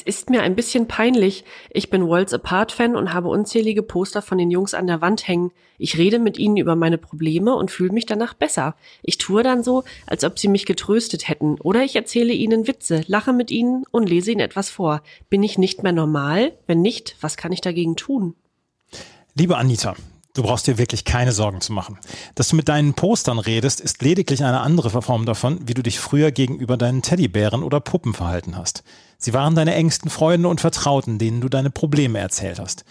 Es ist mir ein bisschen peinlich. Ich bin Worlds Apart Fan und habe unzählige Poster von den Jungs an der Wand hängen. Ich rede mit ihnen über meine Probleme und fühle mich danach besser. Ich tue dann so, als ob sie mich getröstet hätten. Oder ich erzähle ihnen Witze, lache mit ihnen und lese ihnen etwas vor. Bin ich nicht mehr normal? Wenn nicht, was kann ich dagegen tun? Liebe Anita, Du brauchst dir wirklich keine Sorgen zu machen. Dass du mit deinen Postern redest, ist lediglich eine andere Form davon, wie du dich früher gegenüber deinen Teddybären oder Puppen verhalten hast. Sie waren deine engsten Freunde und Vertrauten, denen du deine Probleme erzählt hast.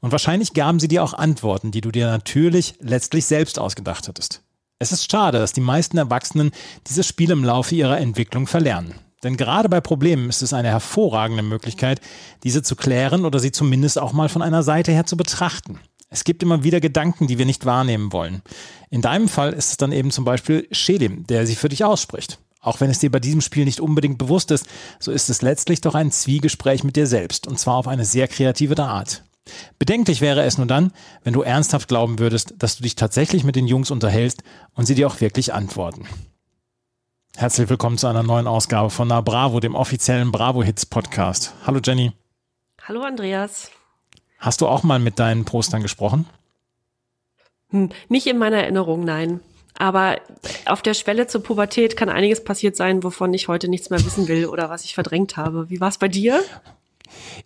Und wahrscheinlich gaben sie dir auch Antworten, die du dir natürlich letztlich selbst ausgedacht hattest. Es ist schade, dass die meisten Erwachsenen dieses Spiel im Laufe ihrer Entwicklung verlernen. Denn gerade bei Problemen ist es eine hervorragende Möglichkeit, diese zu klären oder sie zumindest auch mal von einer Seite her zu betrachten. Es gibt immer wieder Gedanken, die wir nicht wahrnehmen wollen. In deinem Fall ist es dann eben zum Beispiel Shelim, der sie für dich ausspricht. Auch wenn es dir bei diesem Spiel nicht unbedingt bewusst ist, so ist es letztlich doch ein Zwiegespräch mit dir selbst und zwar auf eine sehr kreative Art. Bedenklich wäre es nur dann, wenn du ernsthaft glauben würdest, dass du dich tatsächlich mit den Jungs unterhältst und sie dir auch wirklich antworten. Herzlich willkommen zu einer neuen Ausgabe von Na Bravo, dem offiziellen Bravo Hits Podcast. Hallo Jenny. Hallo Andreas. Hast du auch mal mit deinen Postern gesprochen? Hm, nicht in meiner Erinnerung, nein. Aber auf der Schwelle zur Pubertät kann einiges passiert sein, wovon ich heute nichts mehr wissen will oder was ich verdrängt habe. Wie war es bei dir?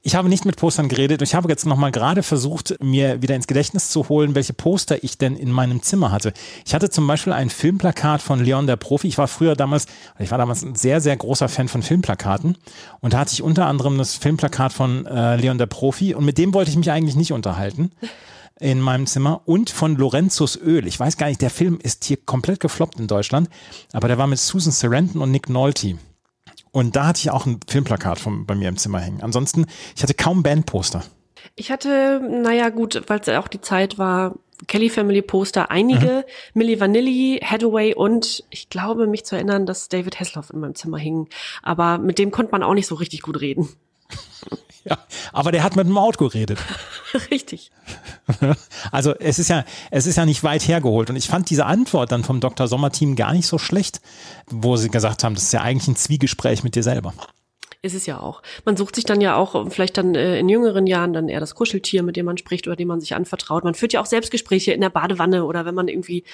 Ich habe nicht mit Postern geredet. Ich habe jetzt noch mal gerade versucht, mir wieder ins Gedächtnis zu holen, welche Poster ich denn in meinem Zimmer hatte. Ich hatte zum Beispiel ein Filmplakat von Leon der Profi. Ich war früher damals, ich war damals ein sehr, sehr großer Fan von Filmplakaten. Und da hatte ich unter anderem das Filmplakat von äh, Leon der Profi. Und mit dem wollte ich mich eigentlich nicht unterhalten in meinem Zimmer und von Lorenzos Öl. Ich weiß gar nicht, der Film ist hier komplett gefloppt in Deutschland, aber der war mit Susan Sarandon und Nick Nolte. Und da hatte ich auch ein Filmplakat von, bei mir im Zimmer hängen. Ansonsten, ich hatte kaum Bandposter. Ich hatte, naja, gut, weil es ja auch die Zeit war, Kelly Family Poster, einige, mhm. Milli Vanilli, Hathaway und ich glaube, mich zu erinnern, dass David Hasselhoff in meinem Zimmer hing. Aber mit dem konnte man auch nicht so richtig gut reden. Ja, aber der hat mit dem Auto geredet. Richtig. Also es ist ja, es ist ja nicht weit hergeholt. Und ich fand diese Antwort dann vom Dr. Sommer-Team gar nicht so schlecht, wo sie gesagt haben, das ist ja eigentlich ein Zwiegespräch mit dir selber. Ist es ja auch. Man sucht sich dann ja auch vielleicht dann äh, in jüngeren Jahren dann eher das Kuscheltier, mit dem man spricht oder dem man sich anvertraut. Man führt ja auch Selbstgespräche in der Badewanne oder wenn man irgendwie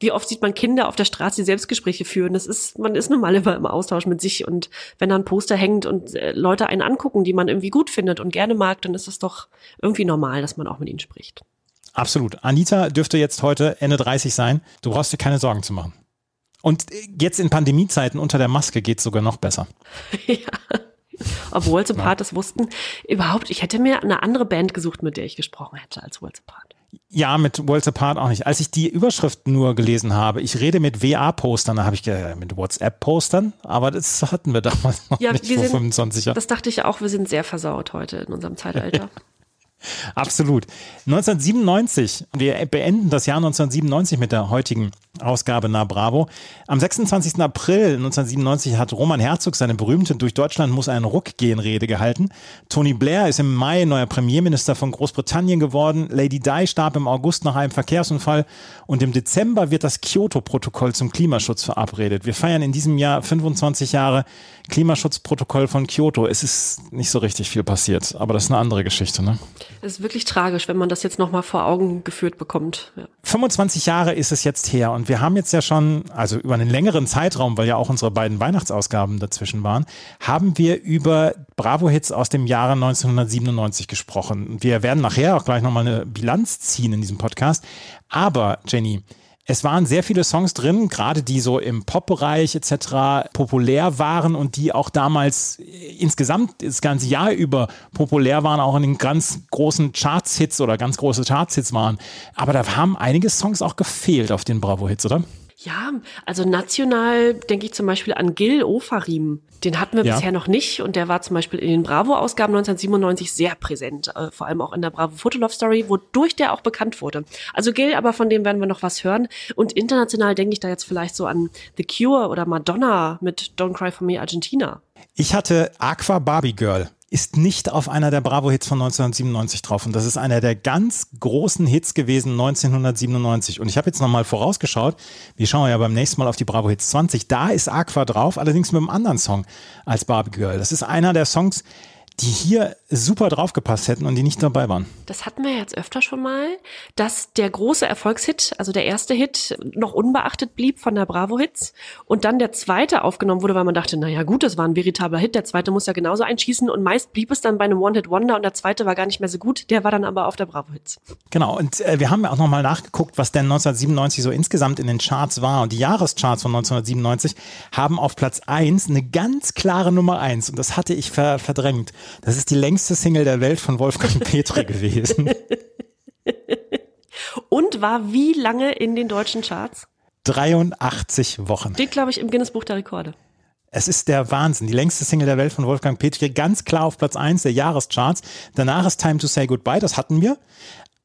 wie oft sieht man Kinder auf der Straße, die Selbstgespräche führen? Das ist, man ist nun mal immer im Austausch mit sich und wenn da ein Poster hängt und äh, Leute einen angucken, die man irgendwie gut findet und gerne mag, dann ist es doch irgendwie normal, dass man auch mit ihnen spricht. Absolut. Anita dürfte jetzt heute Ende 30 sein. Du brauchst dir keine Sorgen zu machen. Und jetzt in Pandemiezeiten unter der Maske geht es sogar noch besser. ja. Obwohl so Part das wussten. Überhaupt, ich hätte mir eine andere Band gesucht, mit der ich gesprochen hätte als Worlds Apart. Ja, mit Worlds Apart auch nicht. Als ich die Überschrift nur gelesen habe, ich rede mit WA-Postern, da habe ich mit WhatsApp-Postern, aber das hatten wir damals noch ja, nicht vor sind, 25 Jahren. Das dachte ich auch, wir sind sehr versaut heute in unserem Zeitalter. Absolut. 1997, wir beenden das Jahr 1997 mit der heutigen Ausgabe Na Bravo. Am 26. April 1997 hat Roman Herzog seine berühmte Durch Deutschland muss ein Ruck gehen Rede gehalten. Tony Blair ist im Mai neuer Premierminister von Großbritannien geworden. Lady Di starb im August nach einem Verkehrsunfall und im Dezember wird das Kyoto-Protokoll zum Klimaschutz verabredet. Wir feiern in diesem Jahr 25 Jahre Klimaschutzprotokoll von Kyoto. Es ist nicht so richtig viel passiert, aber das ist eine andere Geschichte. Ne? Es ist wirklich tragisch, wenn man das jetzt nochmal vor Augen geführt bekommt. Ja. 25 Jahre ist es jetzt her und wir haben jetzt ja schon, also über einen längeren Zeitraum, weil ja auch unsere beiden Weihnachtsausgaben dazwischen waren, haben wir über Bravo-Hits aus dem Jahre 1997 gesprochen. Wir werden nachher auch gleich nochmal eine Bilanz ziehen in diesem Podcast. Aber, Jenny, es waren sehr viele Songs drin, gerade die so im Pop-Bereich etc. populär waren und die auch damals insgesamt das ganze Jahr über populär waren, auch in den ganz großen Charts-Hits oder ganz große Charts-Hits waren. Aber da haben einige Songs auch gefehlt auf den Bravo-Hits, oder? Ja, also national denke ich zum Beispiel an Gil Ofarim. Den hatten wir ja. bisher noch nicht und der war zum Beispiel in den Bravo-Ausgaben 1997 sehr präsent, äh, vor allem auch in der Bravo Fotolove Story, wodurch der auch bekannt wurde. Also Gil, aber von dem werden wir noch was hören. Und international denke ich da jetzt vielleicht so an The Cure oder Madonna mit Don't Cry For Me Argentina. Ich hatte Aqua Barbie Girl ist nicht auf einer der Bravo-Hits von 1997 drauf. Und das ist einer der ganz großen Hits gewesen 1997. Und ich habe jetzt nochmal vorausgeschaut. Wir schauen ja beim nächsten Mal auf die Bravo-Hits 20. Da ist Aqua drauf, allerdings mit einem anderen Song als Barbie Girl. Das ist einer der Songs, die hier super draufgepasst hätten und die nicht dabei waren. Das hatten wir jetzt öfter schon mal, dass der große Erfolgshit, also der erste Hit, noch unbeachtet blieb von der Bravo-Hits und dann der zweite aufgenommen wurde, weil man dachte, naja gut, das war ein veritabler Hit, der zweite muss ja genauso einschießen und meist blieb es dann bei einem One-Hit-Wonder und der zweite war gar nicht mehr so gut, der war dann aber auf der Bravo-Hits. Genau, und äh, wir haben auch nochmal nachgeguckt, was denn 1997 so insgesamt in den Charts war und die Jahrescharts von 1997 haben auf Platz 1 eine ganz klare Nummer 1 und das hatte ich ver verdrängt. Das ist die längste Single der Welt von Wolfgang Petri gewesen. Und war wie lange in den deutschen Charts? 83 Wochen. Steht, glaube ich, im Guinness Buch der Rekorde. Es ist der Wahnsinn. Die längste Single der Welt von Wolfgang Petri, ganz klar auf Platz 1 der Jahrescharts. Danach ist Time to Say Goodbye, das hatten wir.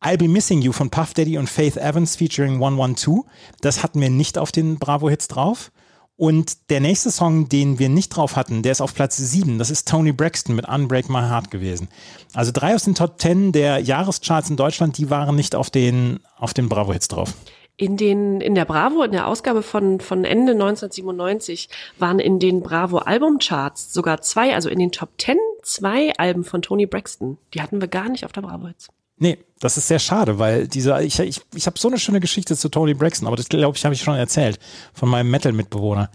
I'll Be Missing You von Puff Daddy und Faith Evans featuring 112, das hatten wir nicht auf den Bravo-Hits drauf. Und der nächste Song, den wir nicht drauf hatten, der ist auf Platz 7. Das ist Tony Braxton mit Unbreak My Heart gewesen. Also drei aus den Top 10 der Jahrescharts in Deutschland, die waren nicht auf den, auf den Bravo-Hits drauf. In den, in der Bravo, in der Ausgabe von, von Ende 1997 waren in den Bravo Albumcharts sogar zwei, also in den Top 10 zwei Alben von Tony Braxton. Die hatten wir gar nicht auf der Bravo Hits. Nee, das ist sehr schade, weil dieser, ich, ich, ich habe so eine schöne Geschichte zu Tony Braxton, aber das glaube ich, habe ich schon erzählt von meinem Metal-Mitbewohner,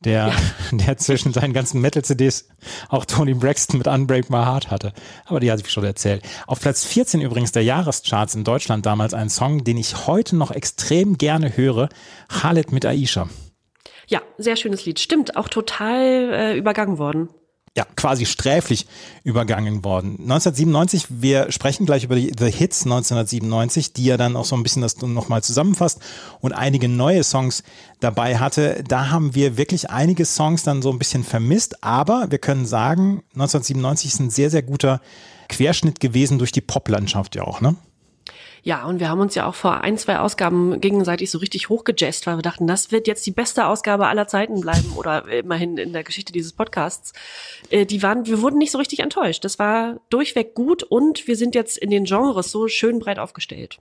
der, ja. der zwischen seinen ganzen Metal-CDs auch Tony Braxton mit Unbreak My Heart hatte. Aber die hatte ich schon erzählt. Auf Platz 14 übrigens der Jahrescharts in Deutschland damals ein Song, den ich heute noch extrem gerne höre, Khaled mit Aisha. Ja, sehr schönes Lied. Stimmt, auch total äh, übergangen worden ja, quasi sträflich übergangen worden. 1997, wir sprechen gleich über die The Hits 1997, die ja dann auch so ein bisschen das nochmal zusammenfasst und einige neue Songs dabei hatte. Da haben wir wirklich einige Songs dann so ein bisschen vermisst, aber wir können sagen, 1997 ist ein sehr, sehr guter Querschnitt gewesen durch die Poplandschaft ja auch, ne? Ja, und wir haben uns ja auch vor ein, zwei Ausgaben gegenseitig so richtig hochgejazzt, weil wir dachten, das wird jetzt die beste Ausgabe aller Zeiten bleiben oder immerhin in der Geschichte dieses Podcasts. Äh, die waren, wir wurden nicht so richtig enttäuscht. Das war durchweg gut und wir sind jetzt in den Genres so schön breit aufgestellt.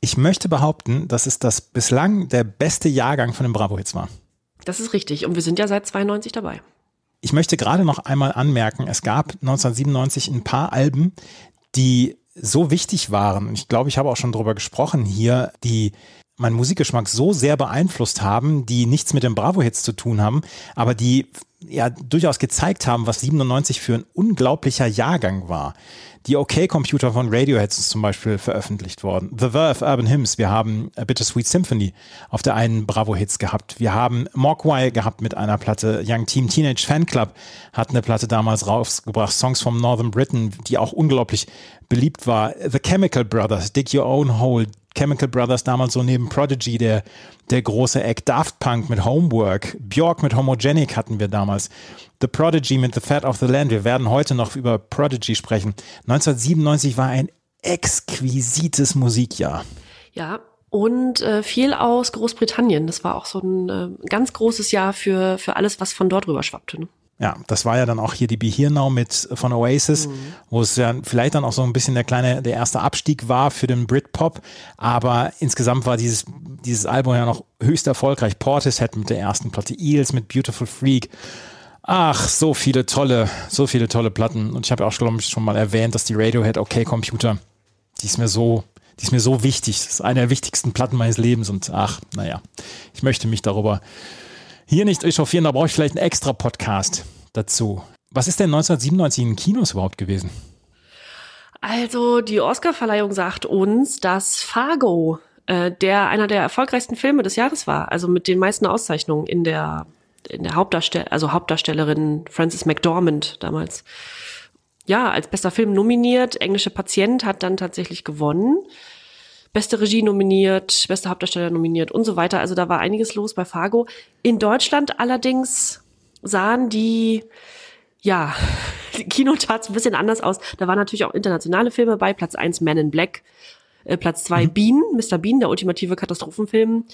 Ich möchte behaupten, dass es das bislang der beste Jahrgang von den Bravo-Hits war. Das ist richtig. Und wir sind ja seit 92 dabei. Ich möchte gerade noch einmal anmerken, es gab 1997 ein paar Alben, die so wichtig waren, ich glaube, ich habe auch schon darüber gesprochen hier, die meinen Musikgeschmack so sehr beeinflusst haben, die nichts mit den Bravo-Hits zu tun haben, aber die ja durchaus gezeigt haben, was 97 für ein unglaublicher Jahrgang war. Die OK-Computer von Radiohead ist zum Beispiel veröffentlicht worden. The Verve Urban Hymns. Wir haben A Bittersweet Symphony auf der einen Bravo-Hits gehabt. Wir haben Mogwai gehabt mit einer Platte. Young Team Teenage Fan Club hat eine Platte damals rausgebracht. Songs from Northern Britain, die auch unglaublich beliebt war. The Chemical Brothers, Dig Your Own Hole. Chemical Brothers damals so neben Prodigy, der, der große Eck. Daft Punk mit Homework. Björk mit Homogenic hatten wir damals. The Prodigy mit The Fat of the Land. Wir werden heute noch über Prodigy sprechen. 1997 war ein exquisites Musikjahr. Ja, und äh, viel aus Großbritannien. Das war auch so ein äh, ganz großes Jahr für, für alles, was von dort rüber schwappte. Ne? Ja, das war ja dann auch hier die Be Here Now mit von Oasis, mhm. wo es ja vielleicht dann auch so ein bisschen der kleine, der erste Abstieg war für den Britpop. Aber insgesamt war dieses, dieses Album ja noch höchst erfolgreich. Portishead mit der ersten Platte, Eels mit Beautiful Freak. Ach, so viele tolle, so viele tolle Platten. Und ich habe auch, glaube ich, schon mal erwähnt, dass die Radiohead OK Computer, die ist mir so, die ist mir so wichtig. Das ist eine der wichtigsten Platten meines Lebens. Und ach, naja, ich möchte mich darüber hier nicht echauffieren, da brauche ich vielleicht einen extra Podcast dazu. Was ist denn 1997 in Kinos überhaupt gewesen? Also, die Oscarverleihung sagt uns, dass Fargo äh, der einer der erfolgreichsten Filme des Jahres war, also mit den meisten Auszeichnungen in der in der Hauptdarstell also Hauptdarstellerin Frances McDormand damals. Ja, als bester Film nominiert. Englische Patient hat dann tatsächlich gewonnen. beste Regie nominiert, beste Hauptdarsteller nominiert und so weiter. Also da war einiges los bei Fargo. In Deutschland allerdings sahen die, ja, die Kinocharts ein bisschen anders aus. Da waren natürlich auch internationale Filme bei. Platz eins Man in Black, äh, Platz zwei mhm. Bean, Mr. Bean, der ultimative Katastrophenfilm,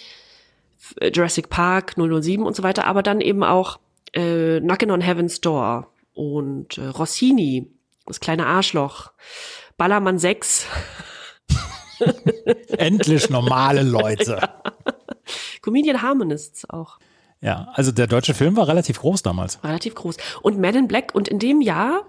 Jurassic Park 007 und so weiter. Aber dann eben auch äh, Knockin' on Heaven's Door und äh, Rossini, das kleine Arschloch, Ballermann 6. Endlich normale Leute. Ja. Comedian Harmonists auch. Ja, also der deutsche Film war relativ groß damals. Relativ groß. Und Men in Black, und in dem Jahr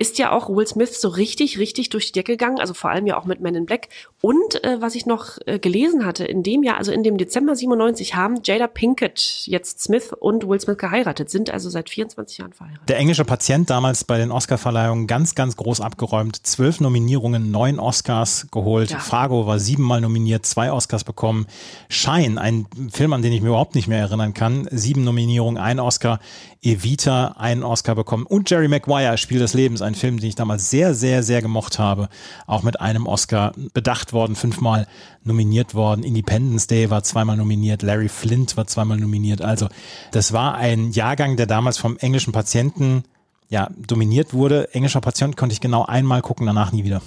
ist ja auch Will Smith so richtig, richtig durch die Decke gegangen, also vor allem ja auch mit Men in Black. Und äh, was ich noch äh, gelesen hatte, in dem Jahr, also in dem Dezember 97, haben Jada Pinkett jetzt Smith und Will Smith geheiratet, sind also seit 24 Jahren verheiratet. Der englische Patient damals bei den Oscarverleihungen ganz, ganz groß abgeräumt. Zwölf Nominierungen, neun Oscars geholt. Ja. Fargo war siebenmal nominiert, zwei Oscars bekommen. Shine, ein Film, an den ich mir überhaupt nicht mehr erinnern kann, sieben Nominierungen, ein Oscar. Evita, einen Oscar bekommen. Und Jerry Maguire, Spiel des Lebens, ein Film, den ich damals sehr, sehr, sehr gemocht habe. Auch mit einem Oscar bedacht worden, fünfmal nominiert worden. Independence Day war zweimal nominiert. Larry Flint war zweimal nominiert. Also das war ein Jahrgang, der damals vom englischen Patienten ja, dominiert wurde. Englischer Patient konnte ich genau einmal gucken, danach nie wieder.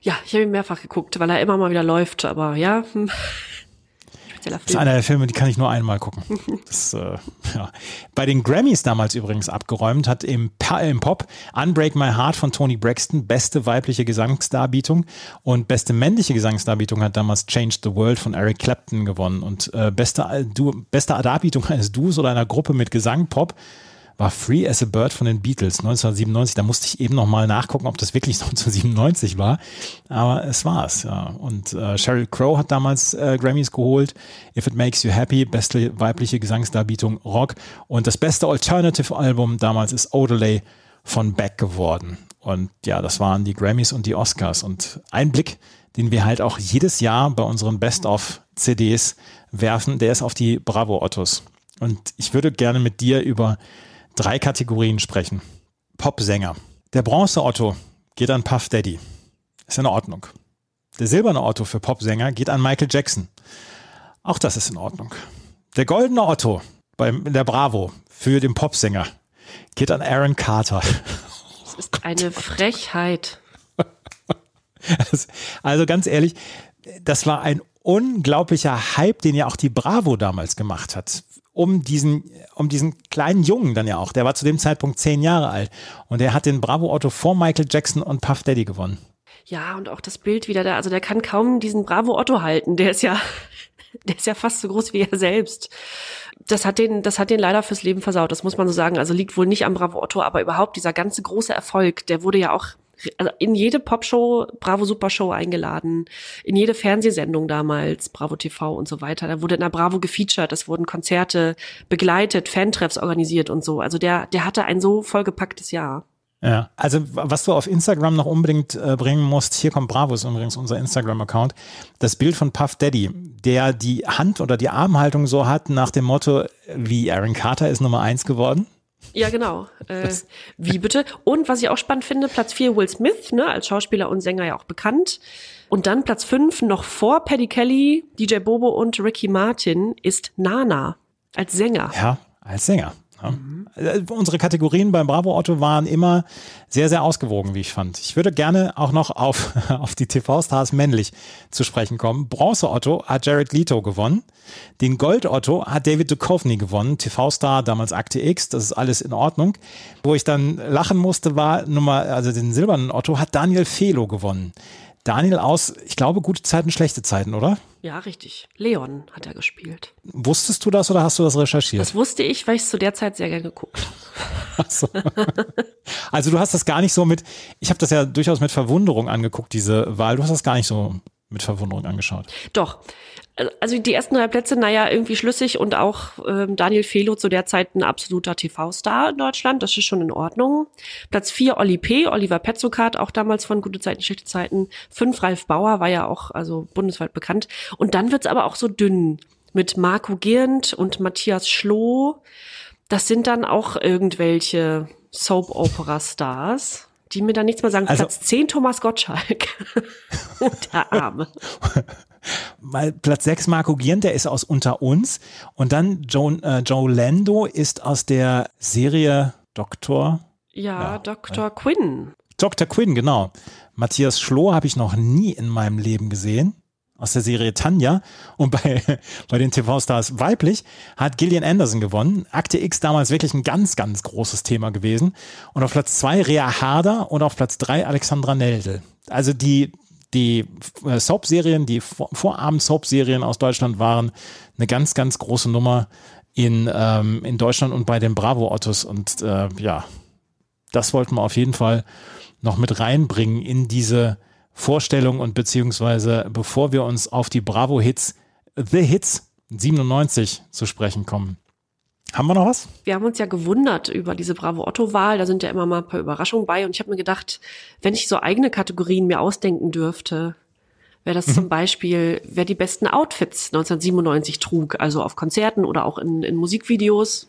Ja, ich habe ihn mehrfach geguckt, weil er immer mal wieder läuft, aber ja. Hm. Das ist einer der Filme, die kann ich nur einmal gucken. Das, äh, ja. Bei den Grammys damals übrigens abgeräumt, hat im, im Pop Unbreak My Heart von Tony Braxton beste weibliche Gesangsdarbietung und beste männliche Gesangsdarbietung hat damals Change the World von Eric Clapton gewonnen. Und äh, beste, du, beste Darbietung eines Duos oder einer Gruppe mit Gesang Pop war Free as a Bird von den Beatles 1997. Da musste ich eben noch mal nachgucken, ob das wirklich 1997 war. Aber es war es, ja. Und äh, Sheryl Crow hat damals äh, Grammys geholt. If It Makes You Happy, beste weibliche Gesangsdarbietung Rock. Und das beste Alternative-Album damals ist Odelay von Beck geworden. Und ja, das waren die Grammys und die Oscars. Und ein Blick, den wir halt auch jedes Jahr bei unseren Best-of-CDs werfen, der ist auf die Bravo-Ottos. Und ich würde gerne mit dir über drei Kategorien sprechen. Popsänger. Der bronze Otto geht an Puff Daddy. Ist in Ordnung. Der silberne Otto für Popsänger geht an Michael Jackson. Auch das ist in Ordnung. Der goldene Otto bei der Bravo für den Popsänger geht an Aaron Carter. Das ist eine Frechheit. Also ganz ehrlich, das war ein unglaublicher Hype, den ja auch die Bravo damals gemacht hat um diesen, um diesen kleinen Jungen dann ja auch. Der war zu dem Zeitpunkt zehn Jahre alt und der hat den Bravo Otto vor Michael Jackson und Puff Daddy gewonnen. Ja, und auch das Bild wieder da, also der kann kaum diesen Bravo Otto halten. Der ist ja, der ist ja fast so groß wie er selbst. Das hat den, das hat den leider fürs Leben versaut. Das muss man so sagen. Also liegt wohl nicht am Bravo Otto, aber überhaupt dieser ganze große Erfolg, der wurde ja auch also in jede Popshow, Bravo Super Show eingeladen, in jede Fernsehsendung damals, Bravo TV und so weiter. Da wurde in der Bravo gefeatured, es wurden Konzerte begleitet, Fantreffs organisiert und so. Also der, der hatte ein so vollgepacktes Jahr. Ja, also was du auf Instagram noch unbedingt äh, bringen musst, hier kommt Bravo, ist übrigens unser Instagram-Account, das Bild von Puff Daddy, der die Hand oder die Armhaltung so hat nach dem Motto, wie Aaron Carter ist Nummer eins geworden. Ja, genau. Äh, wie bitte? Und was ich auch spannend finde, Platz 4 Will Smith, ne, als Schauspieler und Sänger ja auch bekannt. Und dann Platz 5 noch vor Paddy Kelly, DJ Bobo und Ricky Martin ist Nana als Sänger. Ja, als Sänger. Ja. Mhm. Unsere Kategorien beim Bravo Otto waren immer sehr, sehr ausgewogen, wie ich fand. Ich würde gerne auch noch auf, auf die TV-Stars männlich zu sprechen kommen. Bronze Otto hat Jared Leto gewonnen. Den Gold Otto hat David Duchovny gewonnen. TV-Star, damals Akte X, das ist alles in Ordnung. Wo ich dann lachen musste, war Nummer, also den silbernen Otto hat Daniel Felo gewonnen. Daniel aus, ich glaube, gute Zeiten, schlechte Zeiten, oder? Ja, richtig. Leon hat er gespielt. Wusstest du das oder hast du das recherchiert? Das wusste ich, weil ich es zu der Zeit sehr gerne geguckt habe. So. Also du hast das gar nicht so mit, ich habe das ja durchaus mit Verwunderung angeguckt, diese Wahl. Du hast das gar nicht so mit Verwunderung angeschaut. Doch also die ersten drei Plätze, naja, irgendwie schlüssig und auch ähm, Daniel Felo zu der Zeit ein absoluter TV-Star in Deutschland, das ist schon in Ordnung. Platz vier Olli P., Oliver Petzokat, auch damals von Gute Zeiten, Schlechte Zeiten. Fünf Ralf Bauer, war ja auch also bundesweit bekannt. Und dann wird's aber auch so dünn mit Marco Gehend und Matthias Schloh. Das sind dann auch irgendwelche Soap-Opera-Stars die mir dann nichts mehr sagen. Also, Platz 10 Thomas Gottschalk. der Arme. Weil Platz 6 Marco Giernt, der ist aus Unter uns. Und dann Joe, äh, Joe Lando ist aus der Serie Doktor. Ja, ja Dr. Äh, Quinn. Dr. Quinn, genau. Matthias Schloh habe ich noch nie in meinem Leben gesehen. Aus der Serie Tanja. Und bei, bei den TV-Stars weiblich hat Gillian Anderson gewonnen. Akte X damals wirklich ein ganz, ganz großes Thema gewesen. Und auf Platz zwei Rea Harder und auf Platz drei Alexandra Neldel. Also die, die äh, Soap-Serien, die Vorabend-Soap-Serien aus Deutschland waren eine ganz, ganz große Nummer in, ähm, in Deutschland und bei den Bravo-Ottos. Und äh, ja, das wollten wir auf jeden Fall noch mit reinbringen in diese Vorstellung und beziehungsweise bevor wir uns auf die Bravo-Hits, The Hits 97 zu sprechen kommen. Haben wir noch was? Wir haben uns ja gewundert über diese Bravo-Otto-Wahl. Da sind ja immer mal ein paar Überraschungen bei. Und ich habe mir gedacht, wenn ich so eigene Kategorien mir ausdenken dürfte, wäre das mhm. zum Beispiel, wer die besten Outfits 1997 trug, also auf Konzerten oder auch in, in Musikvideos.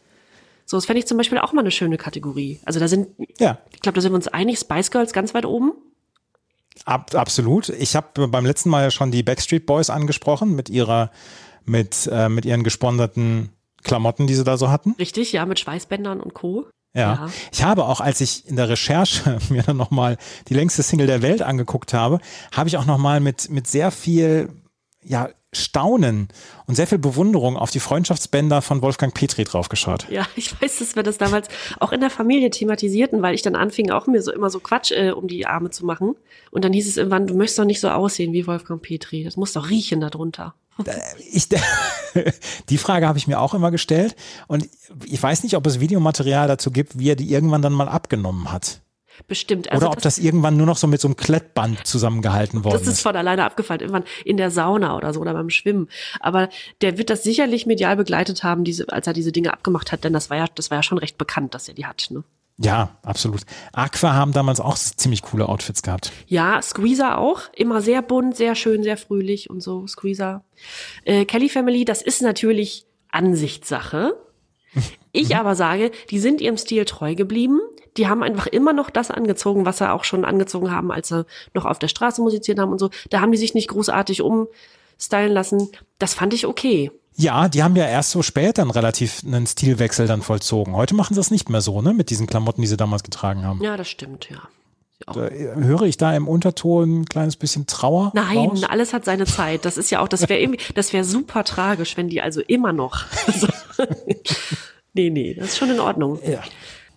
So, das fände ich zum Beispiel auch mal eine schöne Kategorie. Also da sind, ja. ich glaube, da sind wir uns einig, Spice Girls ganz weit oben. Ab, absolut. Ich habe beim letzten Mal ja schon die Backstreet Boys angesprochen mit ihrer, mit, äh, mit ihren gesponserten Klamotten, die sie da so hatten. Richtig, ja, mit Schweißbändern und Co. Ja. ja. Ich habe auch, als ich in der Recherche mir dann nochmal die längste Single der Welt angeguckt habe, habe ich auch nochmal mit, mit sehr viel, ja, Staunen und sehr viel Bewunderung auf die Freundschaftsbänder von Wolfgang Petri draufgeschaut. Ja, ich weiß, dass wir das damals auch in der Familie thematisierten, weil ich dann anfing, auch mir so immer so Quatsch äh, um die Arme zu machen. Und dann hieß es irgendwann, du möchtest doch nicht so aussehen wie Wolfgang Petri. Das muss doch riechen darunter. Ich, die Frage habe ich mir auch immer gestellt. Und ich weiß nicht, ob es Videomaterial dazu gibt, wie er die irgendwann dann mal abgenommen hat. Bestimmt. Also Oder ob das, das, irgendwann nur noch so mit so einem Klettband zusammengehalten worden ist. Das ist von alleine abgefallen, irgendwann in der Sauna oder so oder beim Schwimmen. Aber der wird das sicherlich medial begleitet haben, diese, als er diese Dinge abgemacht hat, denn das war ja, das war ja schon recht bekannt, dass er die hat. Ne? Ja, absolut. Aqua haben damals auch ziemlich coole Outfits gehabt. Ja, Squeezer auch. Immer sehr bunt, sehr schön, sehr fröhlich und so. Squeezer. Äh, Kelly Family, das ist natürlich Ansichtssache. Ich mhm. aber sage, die sind ihrem Stil treu geblieben die haben einfach immer noch das angezogen, was sie auch schon angezogen haben, als sie noch auf der Straße musiziert haben und so. Da haben die sich nicht großartig umstylen lassen. Das fand ich okay. Ja, die haben ja erst so spät dann relativ einen Stilwechsel dann vollzogen. Heute machen sie das nicht mehr so, ne, mit diesen Klamotten, die sie damals getragen haben. Ja, das stimmt, ja. Da, höre ich da im Unterton ein kleines bisschen Trauer? Nein, raus? alles hat seine Zeit. Das ist ja auch, das wäre irgendwie, das wäre super tragisch, wenn die also immer noch. So. nee, nee, das ist schon in Ordnung. Ja.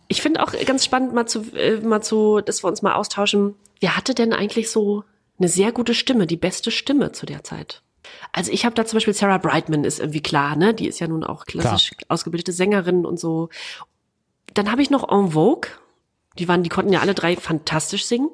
Ich finde auch ganz spannend, mal zu, äh, mal zu, dass wir uns mal austauschen. Wer hatte denn eigentlich so eine sehr gute Stimme, die beste Stimme zu der Zeit? Also ich habe da zum Beispiel Sarah Brightman ist irgendwie klar, ne? Die ist ja nun auch klassisch klar. ausgebildete Sängerin und so. Dann habe ich noch En Vogue. Die waren, die konnten ja alle drei fantastisch singen.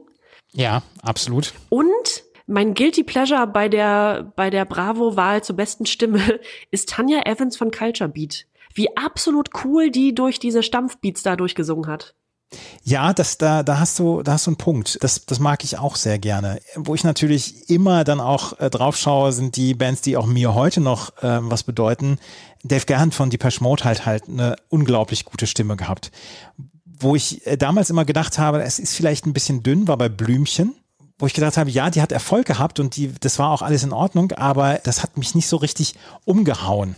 Ja, absolut. Und mein Guilty Pleasure bei der, bei der Bravo-Wahl zur besten Stimme ist Tanja Evans von Culture Beat wie absolut cool die durch diese Stampfbeats da durchgesungen hat. Ja, das, da, da hast du, da hast du einen Punkt. Das, das mag ich auch sehr gerne. Wo ich natürlich immer dann auch äh, drauf schaue, sind die Bands, die auch mir heute noch äh, was bedeuten. Dave Gerhard von Depeche Mode halt halt eine unglaublich gute Stimme gehabt. Wo ich äh, damals immer gedacht habe, es ist vielleicht ein bisschen dünn, war bei Blümchen wo ich gedacht habe, ja, die hat Erfolg gehabt und die, das war auch alles in Ordnung, aber das hat mich nicht so richtig umgehauen.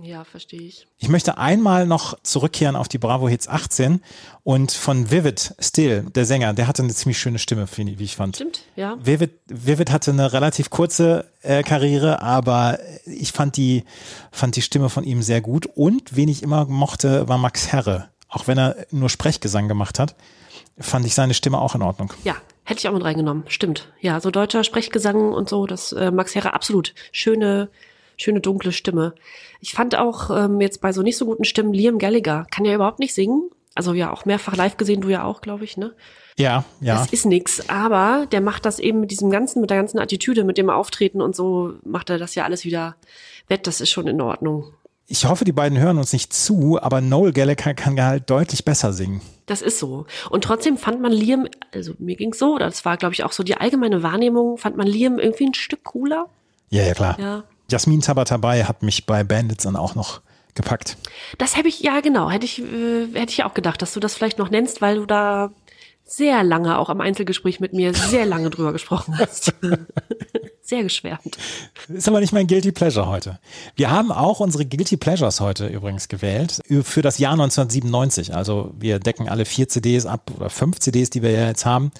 Ja, verstehe ich. Ich möchte einmal noch zurückkehren auf die Bravo Hits 18 und von Vivid Still, der Sänger, der hatte eine ziemlich schöne Stimme, wie ich fand. Stimmt, ja. Vivid, Vivid hatte eine relativ kurze äh, Karriere, aber ich fand die, fand die Stimme von ihm sehr gut und wen ich immer mochte, war Max Herre. Auch wenn er nur Sprechgesang gemacht hat, fand ich seine Stimme auch in Ordnung. Ja, hätte ich auch mit reingenommen. Stimmt. Ja, so deutscher Sprechgesang und so, das äh, Max Herre absolut schöne schöne dunkle Stimme. Ich fand auch ähm, jetzt bei so nicht so guten Stimmen Liam Gallagher kann ja überhaupt nicht singen. Also ja auch mehrfach live gesehen, du ja auch, glaube ich, ne? Ja, ja. Das ist nix, aber der macht das eben mit diesem ganzen, mit der ganzen Attitüde, mit dem Auftreten und so macht er das ja alles wieder wett. Das ist schon in Ordnung. Ich hoffe, die beiden hören uns nicht zu, aber Noel Gallagher kann halt deutlich besser singen. Das ist so. Und trotzdem fand man Liam, also mir ging's so, oder das war, glaube ich, auch so die allgemeine Wahrnehmung, fand man Liam irgendwie ein Stück cooler. Ja, ja, klar. Ja. Jasmin Tabatabai hat mich bei Bandits dann auch noch gepackt. Das habe ich, ja genau, hätte ich, äh, hätte ich auch gedacht, dass du das vielleicht noch nennst, weil du da sehr lange auch am Einzelgespräch mit mir sehr lange drüber gesprochen hast. sehr geschwärmt. Ist aber nicht mein Guilty Pleasure heute. Wir haben auch unsere Guilty Pleasures heute übrigens gewählt für das Jahr 1997. Also wir decken alle vier CDs ab oder fünf CDs, die wir ja jetzt haben.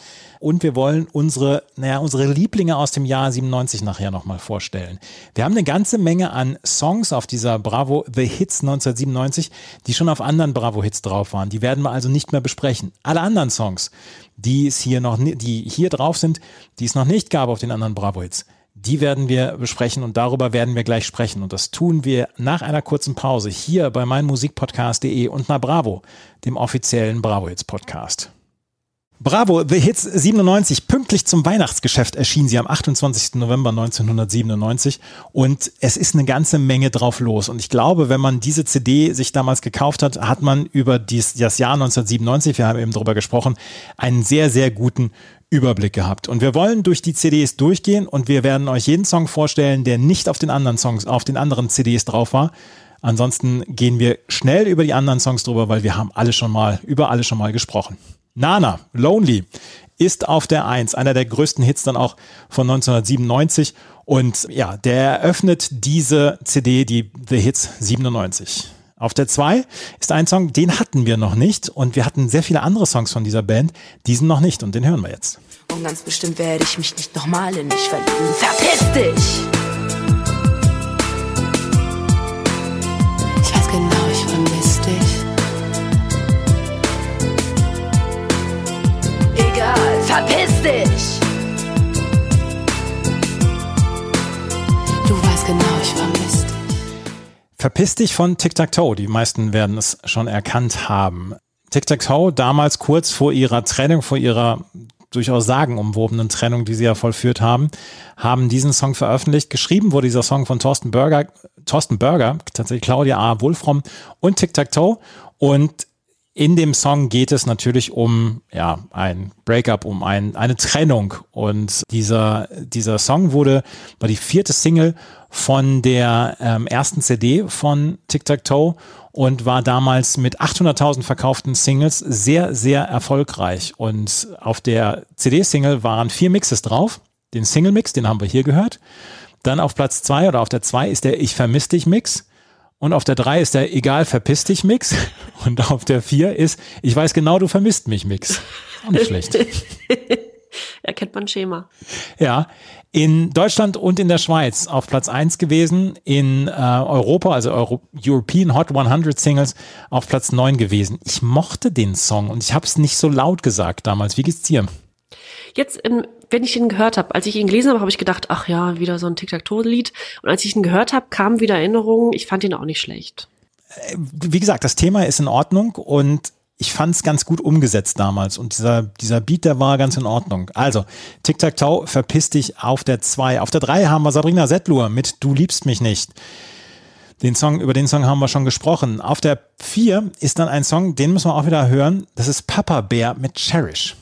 Und wir wollen unsere, naja, unsere Lieblinge aus dem Jahr 97 nachher nochmal vorstellen. Wir haben eine ganze Menge an Songs auf dieser Bravo The Hits 1997, die schon auf anderen Bravo Hits drauf waren. Die werden wir also nicht mehr besprechen. Alle anderen Songs, die es hier noch, die hier drauf sind, die es noch nicht gab auf den anderen Bravo Hits, die werden wir besprechen und darüber werden wir gleich sprechen. Und das tun wir nach einer kurzen Pause hier bei meinmusikpodcast.de und na Bravo, dem offiziellen Bravo Hits Podcast. Bravo, The Hits 97, pünktlich zum Weihnachtsgeschäft erschien sie am 28. November 1997 und es ist eine ganze Menge drauf los. Und ich glaube, wenn man diese CD sich damals gekauft hat, hat man über dies, das Jahr 1997, wir haben eben darüber gesprochen, einen sehr, sehr guten Überblick gehabt. Und wir wollen durch die CDs durchgehen und wir werden euch jeden Song vorstellen, der nicht auf den anderen Songs, auf den anderen CDs drauf war. Ansonsten gehen wir schnell über die anderen Songs drüber, weil wir haben alle schon mal, über alle schon mal gesprochen. Nana, Lonely, ist auf der 1, einer der größten Hits dann auch von 1997. Und ja, der eröffnet diese CD, die The Hits 97. Auf der 2 ist ein Song, den hatten wir noch nicht. Und wir hatten sehr viele andere Songs von dieser Band, diesen noch nicht. Und den hören wir jetzt. Und ganz bestimmt werde ich mich nicht nochmal in dich verlieben. Verpiss dich! Verpiss dich! Du weißt genau, ich vermiss dich. Verpiss dich von Tic Tac Toe. Die meisten werden es schon erkannt haben. Tic Tac Toe damals kurz vor ihrer Trennung, vor ihrer durchaus sagenumwobenen Trennung, die sie ja vollführt haben, haben diesen Song veröffentlicht. Geschrieben wurde dieser Song von Thorsten Berger, Thorsten Berger, tatsächlich Claudia A. Wolfram und Tic Tac Toe. Und in dem Song geht es natürlich um ja, ein Breakup, um ein, eine Trennung. Und dieser, dieser Song wurde, war die vierte Single von der ähm, ersten CD von Tic Tac Toe und war damals mit 800.000 verkauften Singles sehr, sehr erfolgreich. Und auf der CD-Single waren vier Mixes drauf. Den Single-Mix, den haben wir hier gehört. Dann auf Platz zwei oder auf der zwei ist der Ich vermiss dich Mix. Und auf der drei ist der Egal, verpiss dich Mix. Und auf der vier ist Ich weiß genau, du vermisst mich Mix. Auch nicht schlecht. Erkennt man Schema. Ja, in Deutschland und in der Schweiz auf Platz eins gewesen, in äh, Europa, also Euro European Hot 100 Singles auf Platz neun gewesen. Ich mochte den Song und ich habe es nicht so laut gesagt damals. Wie geht's dir? Jetzt, ähm, wenn ich ihn gehört habe, als ich ihn gelesen habe, habe ich gedacht, ach ja, wieder so ein Tic-Tac-Toe-Lied. Und als ich ihn gehört habe, kamen wieder Erinnerungen. Ich fand ihn auch nicht schlecht. Wie gesagt, das Thema ist in Ordnung und ich fand es ganz gut umgesetzt damals und dieser, dieser Beat, der war ganz in Ordnung. Also, Tic-Tac-Toe, verpiss dich auf der 2. Auf der 3 haben wir Sabrina Settlur mit Du liebst mich nicht. Den Song, über den Song haben wir schon gesprochen. Auf der 4 ist dann ein Song, den müssen wir auch wieder hören. Das ist Papa Bear mit Cherish.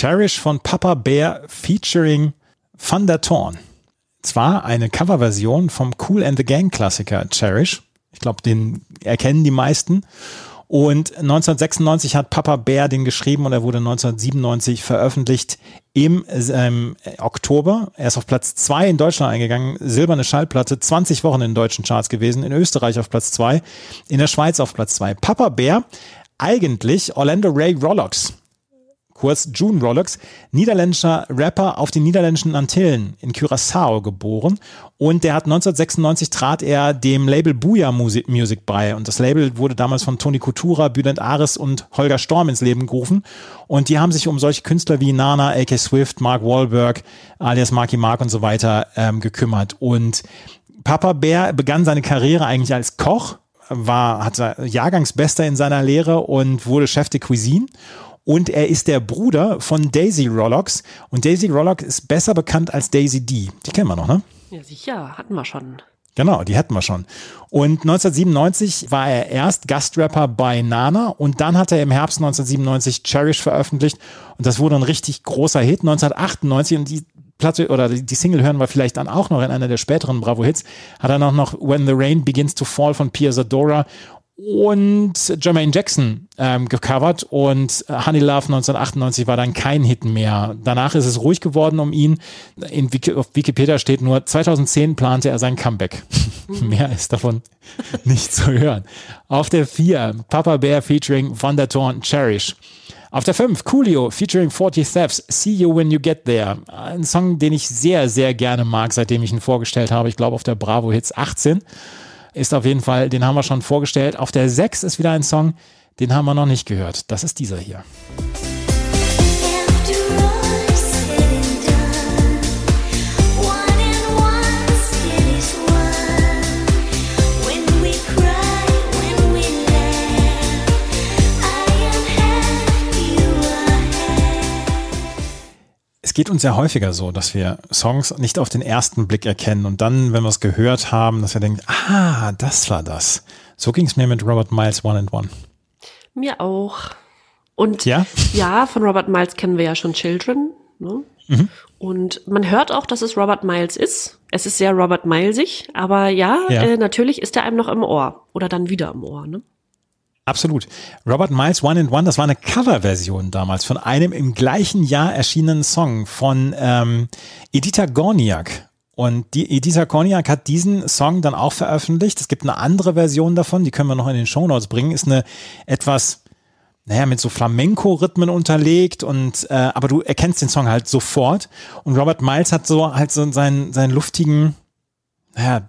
Cherish von Papa Bear featuring Van der Thorn. Zwar eine Coverversion vom Cool and the Gang Klassiker Cherish. Ich glaube, den erkennen die meisten. Und 1996 hat Papa Bear den geschrieben und er wurde 1997 veröffentlicht im ähm, Oktober. Er ist auf Platz zwei in Deutschland eingegangen, silberne Schallplatte, 20 Wochen in deutschen Charts gewesen, in Österreich auf Platz zwei, in der Schweiz auf Platz zwei. Papa Bear, eigentlich Orlando Ray Rollocks, kurz June Rollocks, niederländischer Rapper auf den niederländischen Antillen in Curaçao geboren. Und der hat 1996 trat er dem Label Booyah Music, Music bei. Und das Label wurde damals von Toni Kutura, Bülent Ares und Holger Storm ins Leben gerufen. Und die haben sich um solche Künstler wie Nana, A.K. Swift, Mark Wahlberg, alias Marky Mark und so weiter ähm, gekümmert. Und Papa Bär begann seine Karriere eigentlich als Koch, war, hatte Jahrgangsbester in seiner Lehre und wurde Chef de Cuisine und er ist der Bruder von Daisy Rollocks. Und Daisy Rollock ist besser bekannt als Daisy D. Die kennen wir noch, ne? Ja, sicher, hatten wir schon. Genau, die hätten wir schon. Und 1997 war er erst Gastrapper bei Nana und dann hat er im Herbst 1997 Cherish veröffentlicht und das wurde ein richtig großer Hit. 1998 und die Platte oder die Single hören wir vielleicht dann auch noch in einer der späteren Bravo-Hits, hat er noch, noch When the Rain Begins to Fall von Pia Zadora und Jermaine Jackson ähm, gecovert und Honey Love 1998 war dann kein Hit mehr. Danach ist es ruhig geworden um ihn. In Wiki, auf Wikipedia steht nur, 2010 plante er sein Comeback. mehr ist davon nicht zu hören. Auf der 4 Papa Bear featuring Van der Thorn Cherish. Auf der 5 Coolio featuring 40 Thefts See You When You Get There. Ein Song, den ich sehr, sehr gerne mag, seitdem ich ihn vorgestellt habe. Ich glaube auf der Bravo Hits 18 ist auf jeden Fall, den haben wir schon vorgestellt. Auf der 6 ist wieder ein Song, den haben wir noch nicht gehört. Das ist dieser hier. After Es geht uns ja häufiger so, dass wir Songs nicht auf den ersten Blick erkennen und dann, wenn wir es gehört haben, dass wir denken, ah, das war das. So ging es mir mit Robert Miles One and One. Mir auch. Und Ja? ja, von Robert Miles kennen wir ja schon Children. Ne? Mhm. Und man hört auch, dass es Robert Miles ist. Es ist sehr Robert Milesig, aber ja, Ja. Äh, natürlich ist er einem noch im Ohr oder dann wieder im Ohr. Ne? Absolut. Robert Miles One and One, das war eine Coverversion damals von einem im gleichen Jahr erschienenen Song von ähm, Edita Gorniak. Und die Edita Gorniak hat diesen Song dann auch veröffentlicht. Es gibt eine andere Version davon, die können wir noch in den Shownotes bringen. Ist eine etwas, naja, mit so Flamenco-Rhythmen unterlegt und äh, aber du erkennst den Song halt sofort. Und Robert Miles hat so halt so seinen, seinen luftigen, naja,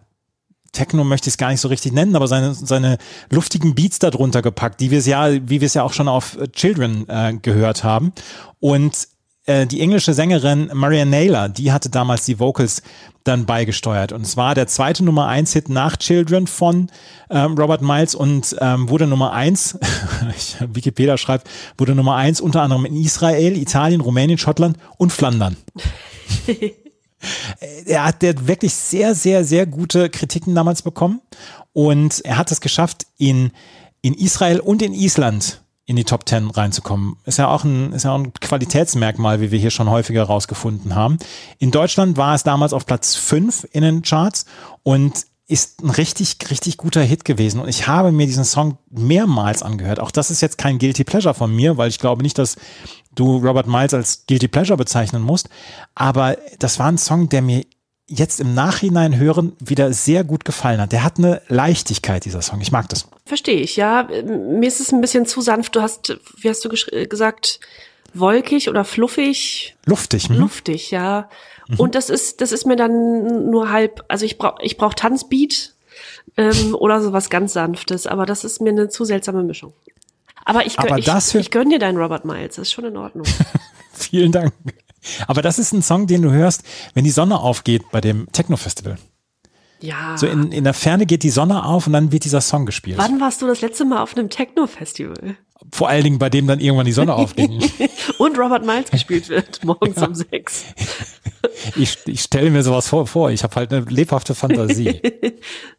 Techno möchte ich es gar nicht so richtig nennen, aber seine, seine luftigen Beats darunter gepackt, die wir es ja, wie wir es ja auch schon auf äh, Children äh, gehört haben. Und äh, die englische Sängerin Marianne Naylor, die hatte damals die Vocals dann beigesteuert. Und es war der zweite Nummer eins Hit nach Children von ähm, Robert Miles und ähm, wurde Nummer eins, Wikipedia schreibt, wurde Nummer eins unter anderem in Israel, Italien, Rumänien, Schottland und Flandern er hat der wirklich sehr, sehr, sehr gute Kritiken damals bekommen. Und er hat es geschafft, in, in Israel und in Island in die Top Ten reinzukommen. Ist ja auch ein, ist ja auch ein Qualitätsmerkmal, wie wir hier schon häufiger rausgefunden haben. In Deutschland war es damals auf Platz fünf in den Charts und ist ein richtig, richtig guter Hit gewesen. Und ich habe mir diesen Song mehrmals angehört. Auch das ist jetzt kein Guilty Pleasure von mir, weil ich glaube nicht, dass du Robert Miles als Guilty Pleasure bezeichnen musst. Aber das war ein Song, der mir jetzt im Nachhinein hören wieder sehr gut gefallen hat. Der hat eine Leichtigkeit, dieser Song. Ich mag das. Verstehe ich, ja. Mir ist es ein bisschen zu sanft. Du hast, wie hast du gesagt, wolkig oder fluffig? Luftig. Mhm. Luftig, ja. Und das ist, das ist mir dann nur halb, also ich brauch, ich brauch Tanzbeat ähm, oder sowas ganz Sanftes, aber das ist mir eine zu seltsame Mischung. Aber ich, Aber ich, für- ich gönn dir deinen Robert Miles, das ist schon in Ordnung. Vielen Dank. Aber das ist ein Song, den du hörst, wenn die Sonne aufgeht bei dem Techno-Festival. Ja. So in, in der Ferne geht die Sonne auf und dann wird dieser Song gespielt. Wann warst du das letzte Mal auf einem Techno-Festival? Vor allen Dingen bei dem dann irgendwann die Sonne aufging. Und Robert Miles gespielt wird, morgens um sechs. ich, ich stelle mir sowas vor, vor. Ich habe halt eine lebhafte Fantasie.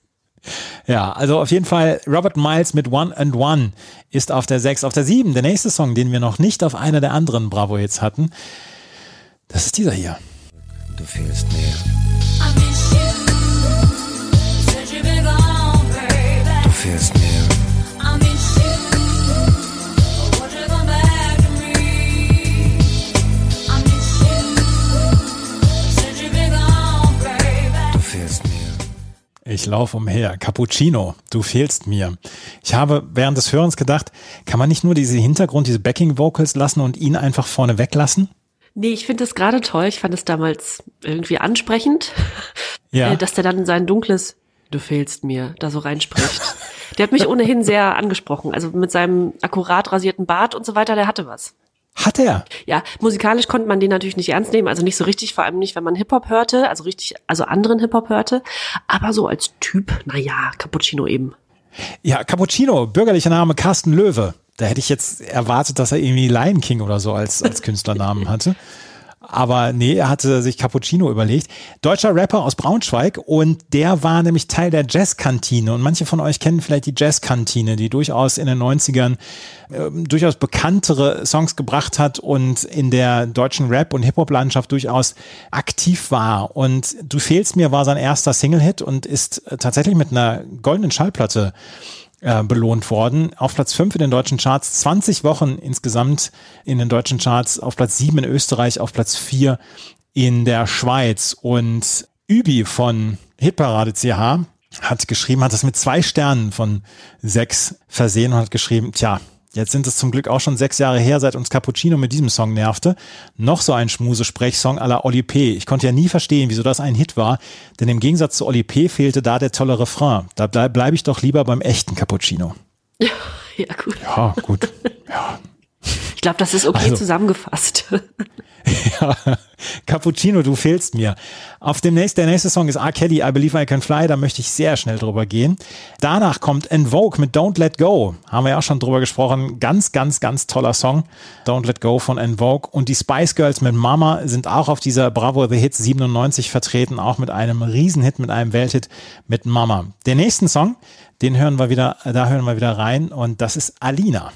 ja, also auf jeden Fall Robert Miles mit One and One ist auf der 6. Auf der 7, der nächste Song, den wir noch nicht auf einer der anderen Bravo-Hits hatten, das ist dieser hier. Du fehlst mir. Du fehlst mir. Ich laufe umher. Cappuccino, du fehlst mir. Ich habe während des Hörens gedacht, kann man nicht nur diese Hintergrund, diese Backing-Vocals lassen und ihn einfach vorne weglassen? Nee, ich finde das gerade toll. Ich fand es damals irgendwie ansprechend, Ja. äh, dass der dann sein dunkles Du fehlst mir da so reinspricht. Der hat mich ohnehin sehr angesprochen. Also mit seinem akkurat rasierten Bart und so weiter, der hatte was. Hat er? Ja, musikalisch konnte man den natürlich nicht ernst nehmen, also nicht so richtig, vor allem nicht, wenn man Hip-Hop hörte, also richtig, also anderen Hip-Hop hörte. Aber so als Typ, na ja, Cappuccino eben. Ja, Cappuccino, bürgerlicher Name Carsten Löwe. Da hätte ich jetzt erwartet, dass er irgendwie Lion King oder so als, als Künstlernamen hatte. Aber nee, er hatte sich Cappuccino überlegt. Deutscher Rapper aus Braunschweig und der war nämlich Teil der Jazzkantine. Und manche von euch kennen vielleicht die Jazzkantine, die durchaus in den 90ern äh, durchaus bekanntere Songs gebracht hat und in der deutschen Rap- und Hip-Hop-Landschaft durchaus aktiv war. Und Du fehlst mir war sein erster Single-Hit und ist äh, tatsächlich mit einer goldenen Schallplatte äh, belohnt worden. Auf Platz 5 in den deutschen Charts, 20 Wochen insgesamt in den deutschen Charts, auf Platz 7 in Österreich, auf Platz 4 in der Schweiz. Und Übi von Hitparade CH hat geschrieben, hat das mit zwei Sternen von sechs versehen und hat geschrieben, tja, Jetzt sind es zum Glück auch schon sechs Jahre her, seit uns Cappuccino mit diesem Song nervte. Noch so ein Schmuse-Sprechsong à la Oli P. Ich konnte ja nie verstehen, wieso das ein Hit war, denn im Gegensatz zu Oli P. fehlte da der tolle Refrain. Da bleib, bleib ich doch lieber beim echten Cappuccino. Ja, ja gut. Ja, gut. Ja. Ich glaube, das ist okay Also- zusammengefasst. Ja, Cappuccino, du fehlst mir. Auf dem nächsten, der nächste Song ist R. Kelly, I Believe I Can Fly, da möchte ich sehr schnell drüber gehen. Danach kommt En Vogue mit Don't Let Go. Haben wir ja auch schon drüber gesprochen. Ganz, ganz, ganz toller Song. Don't Let Go von En Vogue. Und die Spice Girls mit Mama sind auch auf dieser Bravo The Hits 97 vertreten, auch mit einem Riesenhit, mit einem Welthit mit Mama. Den nächsten Song, den hören wir wieder, da hören wir wieder rein und das ist Alina.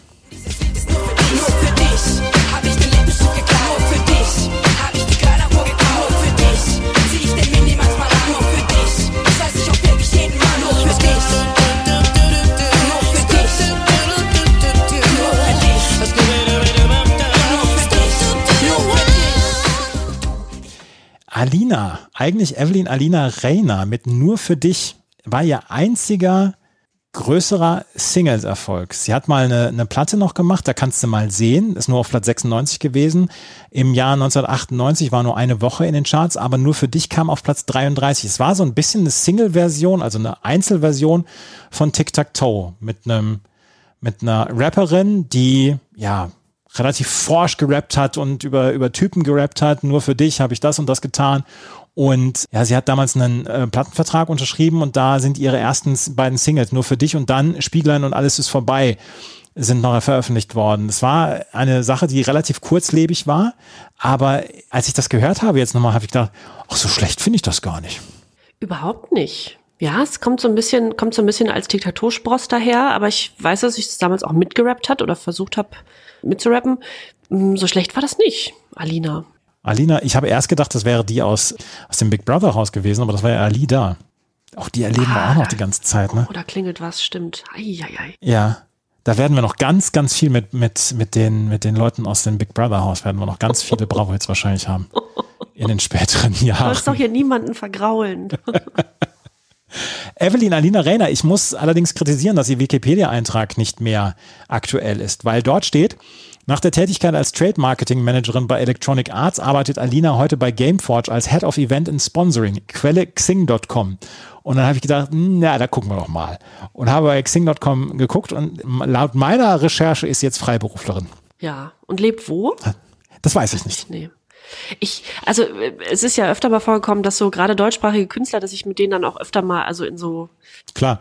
Alina, eigentlich Evelyn Alina Reyna mit Nur für dich war ihr einziger größerer Singles-Erfolg. Sie hat mal eine, eine Platte noch gemacht, da kannst du mal sehen, ist nur auf Platz 96 gewesen. Im Jahr 1998 war nur eine Woche in den Charts, aber nur für dich kam auf Platz 33. Es war so ein bisschen eine Single-Version, also eine Einzelversion von Tic Tac Toe mit einem mit einer Rapperin, die ja relativ forsch gerappt hat und über, über Typen gerappt hat. Nur für dich habe ich das und das getan. Und ja, sie hat damals einen äh, Plattenvertrag unterschrieben und da sind ihre ersten beiden Singles nur für dich und dann Spieglein und alles ist vorbei sind noch veröffentlicht worden. Es war eine Sache, die relativ kurzlebig war, aber als ich das gehört habe jetzt nochmal, habe ich gedacht, ach so schlecht finde ich das gar nicht. Überhaupt nicht. Ja, es kommt so ein bisschen, kommt so ein bisschen als Diktatorspross daher, aber ich weiß, dass ich es damals auch mitgerappt hat oder versucht habe mitzurappen. Mm, So schlecht war das nicht, Alina. Alina, ich habe erst gedacht, das wäre die aus, aus dem Big Brother Haus gewesen, aber das war ja Ali da. Auch die erleben wir auch noch die ganze Zeit, ne? Oder klingelt was, stimmt. Eieiei. Ja. Da werden wir noch ganz, ganz viel mit, mit, mit, den, mit den Leuten aus dem Big Brother Haus, werden wir noch ganz viele Bravo jetzt wahrscheinlich haben. In den späteren Du sollst doch Jahren. hier niemanden vergraulen. Evelyn Alina Reyna, ich muss allerdings kritisieren, dass ihr Wikipedia-Eintrag nicht mehr aktuell ist, weil dort steht, nach der Tätigkeit als Trade Marketing Managerin bei Electronic Arts arbeitet Alina heute bei Gameforge als Head of Event and Sponsoring, Quelle xing.com. Und dann habe ich gedacht, hm, na, da gucken wir doch mal. Und habe bei xing.com geguckt und laut meiner Recherche ist sie jetzt Freiberuflerin. Ja. Und lebt wo? Das weiß ich nicht. Nee. Ich, also äh, es ist ja öfter mal vorgekommen, dass so gerade deutschsprachige Künstler, dass ich mit denen dann auch öfter mal, also in so Klar.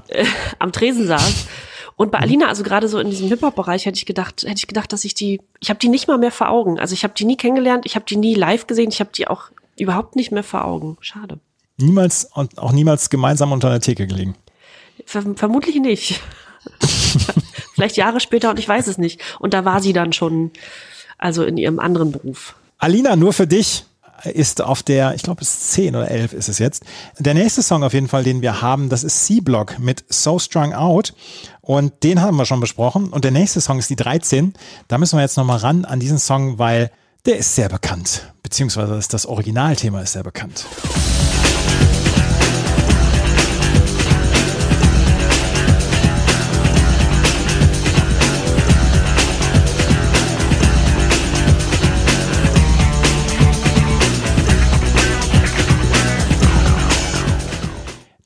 am Tresen saß. Und bei Alina, also gerade so in diesem Hip-Hop-Bereich, hätte ich gedacht, hätte ich gedacht, dass ich die, ich habe die nicht mal mehr vor Augen. Also ich habe die nie kennengelernt, ich habe die nie live gesehen, ich habe die auch überhaupt nicht mehr vor Augen. Schade. Niemals und auch niemals gemeinsam unter einer Theke gelegen. Ver vermutlich nicht. Vielleicht Jahre später und ich weiß es nicht. Und da war sie dann schon, also in ihrem anderen Beruf. Alina, nur für dich ist auf der, ich glaube es ist 10 oder 11 ist es jetzt. Der nächste Song auf jeden Fall, den wir haben, das ist C-Block mit So Strung Out und den haben wir schon besprochen und der nächste Song ist die 13. Da müssen wir jetzt nochmal ran an diesen Song, weil der ist sehr bekannt, beziehungsweise das, das Originalthema ist sehr bekannt.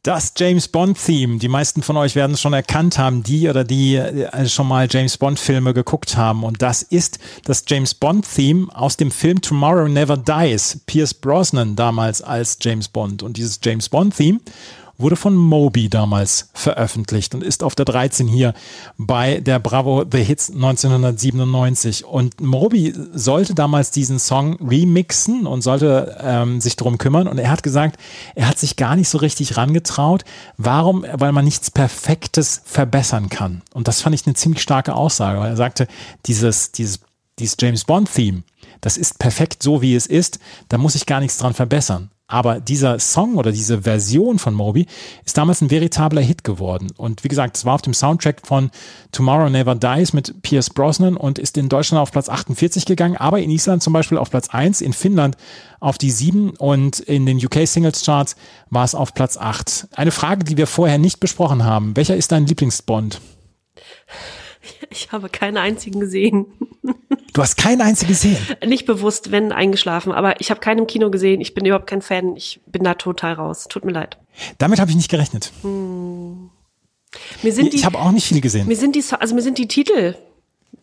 Das James Bond-Theme. Die meisten von euch werden es schon erkannt haben, die oder die äh, schon mal James Bond-Filme geguckt haben. Und das ist das James Bond-Theme aus dem Film Tomorrow Never Dies. Pierce Brosnan damals als James Bond. Und dieses James Bond-Theme wurde von Moby damals veröffentlicht und ist auf der 13 hier bei der Bravo The Hits 1997. Und Moby sollte damals diesen Song remixen und sollte ähm, sich darum kümmern. Und er hat gesagt, er hat sich gar nicht so richtig rangetraut. Warum? Weil man nichts Perfektes verbessern kann. Und das fand ich eine ziemlich starke Aussage, weil er sagte, dieses, dieses, dieses James Bond-Theme, das ist perfekt so, wie es ist. Da muss ich gar nichts dran verbessern. Aber dieser Song oder diese Version von Moby ist damals ein veritabler Hit geworden. Und wie gesagt, es war auf dem Soundtrack von Tomorrow Never Dies mit Pierce Brosnan und ist in Deutschland auf Platz 48 gegangen, aber in Island zum Beispiel auf Platz 1, in Finnland auf die 7 und in den UK Singles Charts war es auf Platz 8. Eine Frage, die wir vorher nicht besprochen haben. Welcher ist dein Lieblingsbond? Ich habe keinen einzigen gesehen. Du hast keinen einzigen gesehen. Nicht bewusst, wenn eingeschlafen, aber ich habe keinen im Kino gesehen. Ich bin überhaupt kein Fan. Ich bin da total raus. Tut mir leid. Damit habe ich nicht gerechnet. Mir sind Ich habe auch nicht viel gesehen. mir sind die, So- also mir sind die Titel,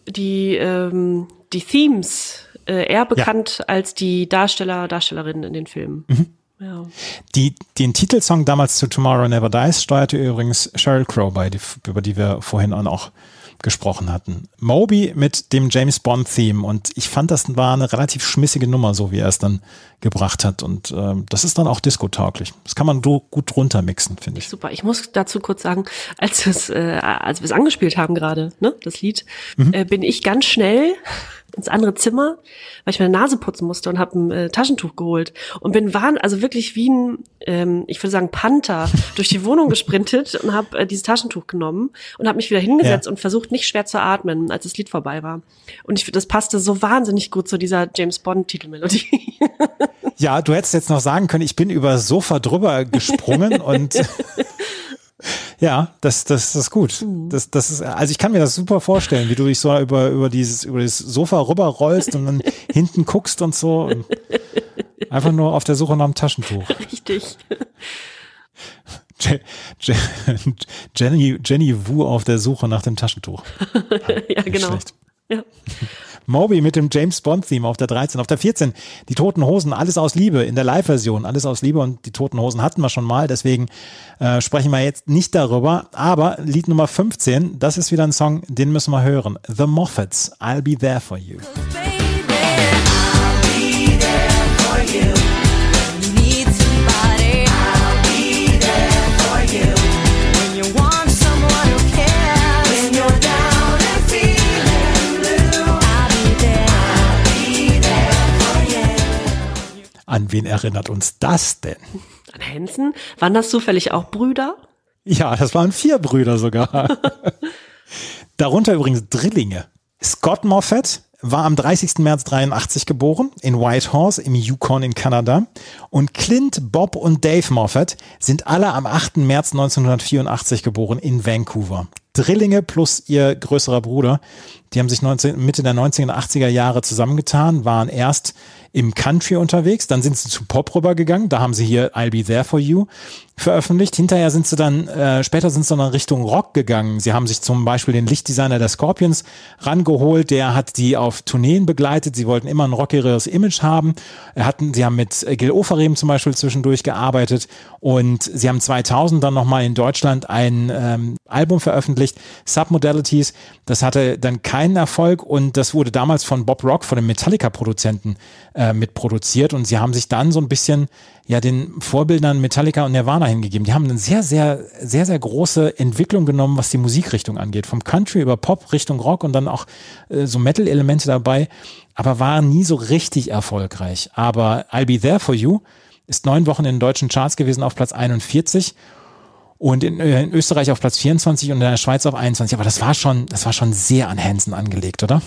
die, ähm, die Themes äh, eher bekannt als die Darsteller, Darstellerinnen in den Filmen. Mhm. Ja. Die, den Titelsong damals zu Tomorrow Never Dies steuerte übrigens Sheryl Crow bei, die, über die wir vorhin auch gesprochen hatten. Moby mit dem James Bond Theme und ich fand, das war eine relativ schmissige Nummer, so wie er es dann gebracht hat und ähm, das ist dann auch disco-tauglich. Das kann man do, gut drunter mixen, finde ich. Super. Ich muss dazu kurz sagen, als wir es, äh, als wir es angespielt haben gerade, ne, das Lied, Mhm. äh, bin ich ganz schnell ins andere Zimmer, weil ich meine Nase putzen musste und habe ein äh, Taschentuch geholt und bin wahn, also wirklich wie ein, ähm, ich würde sagen Panther durch die Wohnung gesprintet und habe äh, dieses Taschentuch genommen und habe mich wieder hingesetzt Ja. und versucht nicht schwer zu atmen, als das Lied vorbei war. Und ich, das passte so wahnsinnig gut zu dieser James Bond Titelmelodie. Ja, du hättest jetzt noch sagen können, ich bin über Sofa drüber gesprungen und ja, das, das, das ist gut. Das, das ist, also ich kann mir das super vorstellen, wie du dich so über, über dieses, über das Sofa rüberrollst und dann hinten guckst und so. Und einfach nur auf der Suche nach einem Taschentuch. Richtig. Je, Je, Jenny, Jenny Wu auf der Suche nach dem Taschentuch. ja, Nicht genau. schlecht. Ja. Moby mit dem James Bond Theme auf der 13. Auf der 14 die Toten Hosen, alles aus Liebe in der Live-Version, alles aus Liebe und die Toten Hosen hatten wir schon mal, deswegen äh, sprechen wir jetzt nicht darüber. Aber Lied Nummer 15, das ist wieder ein Song, den müssen wir hören. The Moffats, I'll Be There For You. An wen erinnert uns das denn? An Hansen? Waren das zufällig auch Brüder? Ja, das waren vier Brüder sogar. Darunter übrigens Drillinge. Scott Moffat war am 30. März 83 geboren in Whitehorse im Yukon in Kanada und Clint, Bob und Dave Moffat sind alle am 8. März 1984 geboren in Vancouver. Drillinge plus ihr größerer Bruder, die haben sich 19, Mitte der 1980er Jahre zusammengetan, waren erst im Country unterwegs, dann sind sie zu Pop rübergegangen, da haben sie hier I'll Be There For You veröffentlicht. Hinterher sind sie dann, äh, später sind sie dann Richtung Rock gegangen. Sie haben sich zum Beispiel den Lichtdesigner der Scorpions rangeholt, der hat die auf Tourneen begleitet. Sie wollten immer ein rockigeres Image haben. Hatten, sie haben mit Gil Oferim zum Beispiel zwischendurch gearbeitet und sie haben 2000 dann nochmal in Deutschland ein ähm, Album veröffentlicht, Submodalities. Das hatte dann keinen Erfolg und das wurde damals von Bob Rock, von dem Metallica-Produzenten, äh, mitproduziert und sie haben sich dann so ein bisschen ja den Vorbildern Metallica und Nirvana hingegeben. Die haben eine sehr, sehr, sehr, sehr große Entwicklung genommen, was die Musikrichtung angeht. Vom Country über Pop Richtung Rock und dann auch äh, so Metal-Elemente dabei, aber waren nie so richtig erfolgreich. Aber I'll Be There For You ist neun Wochen in den deutschen Charts gewesen auf Platz 41 und in, äh, in Österreich auf Platz 24 und in der Schweiz auf 21. Aber das war schon, das war schon sehr an Hansen angelegt, oder?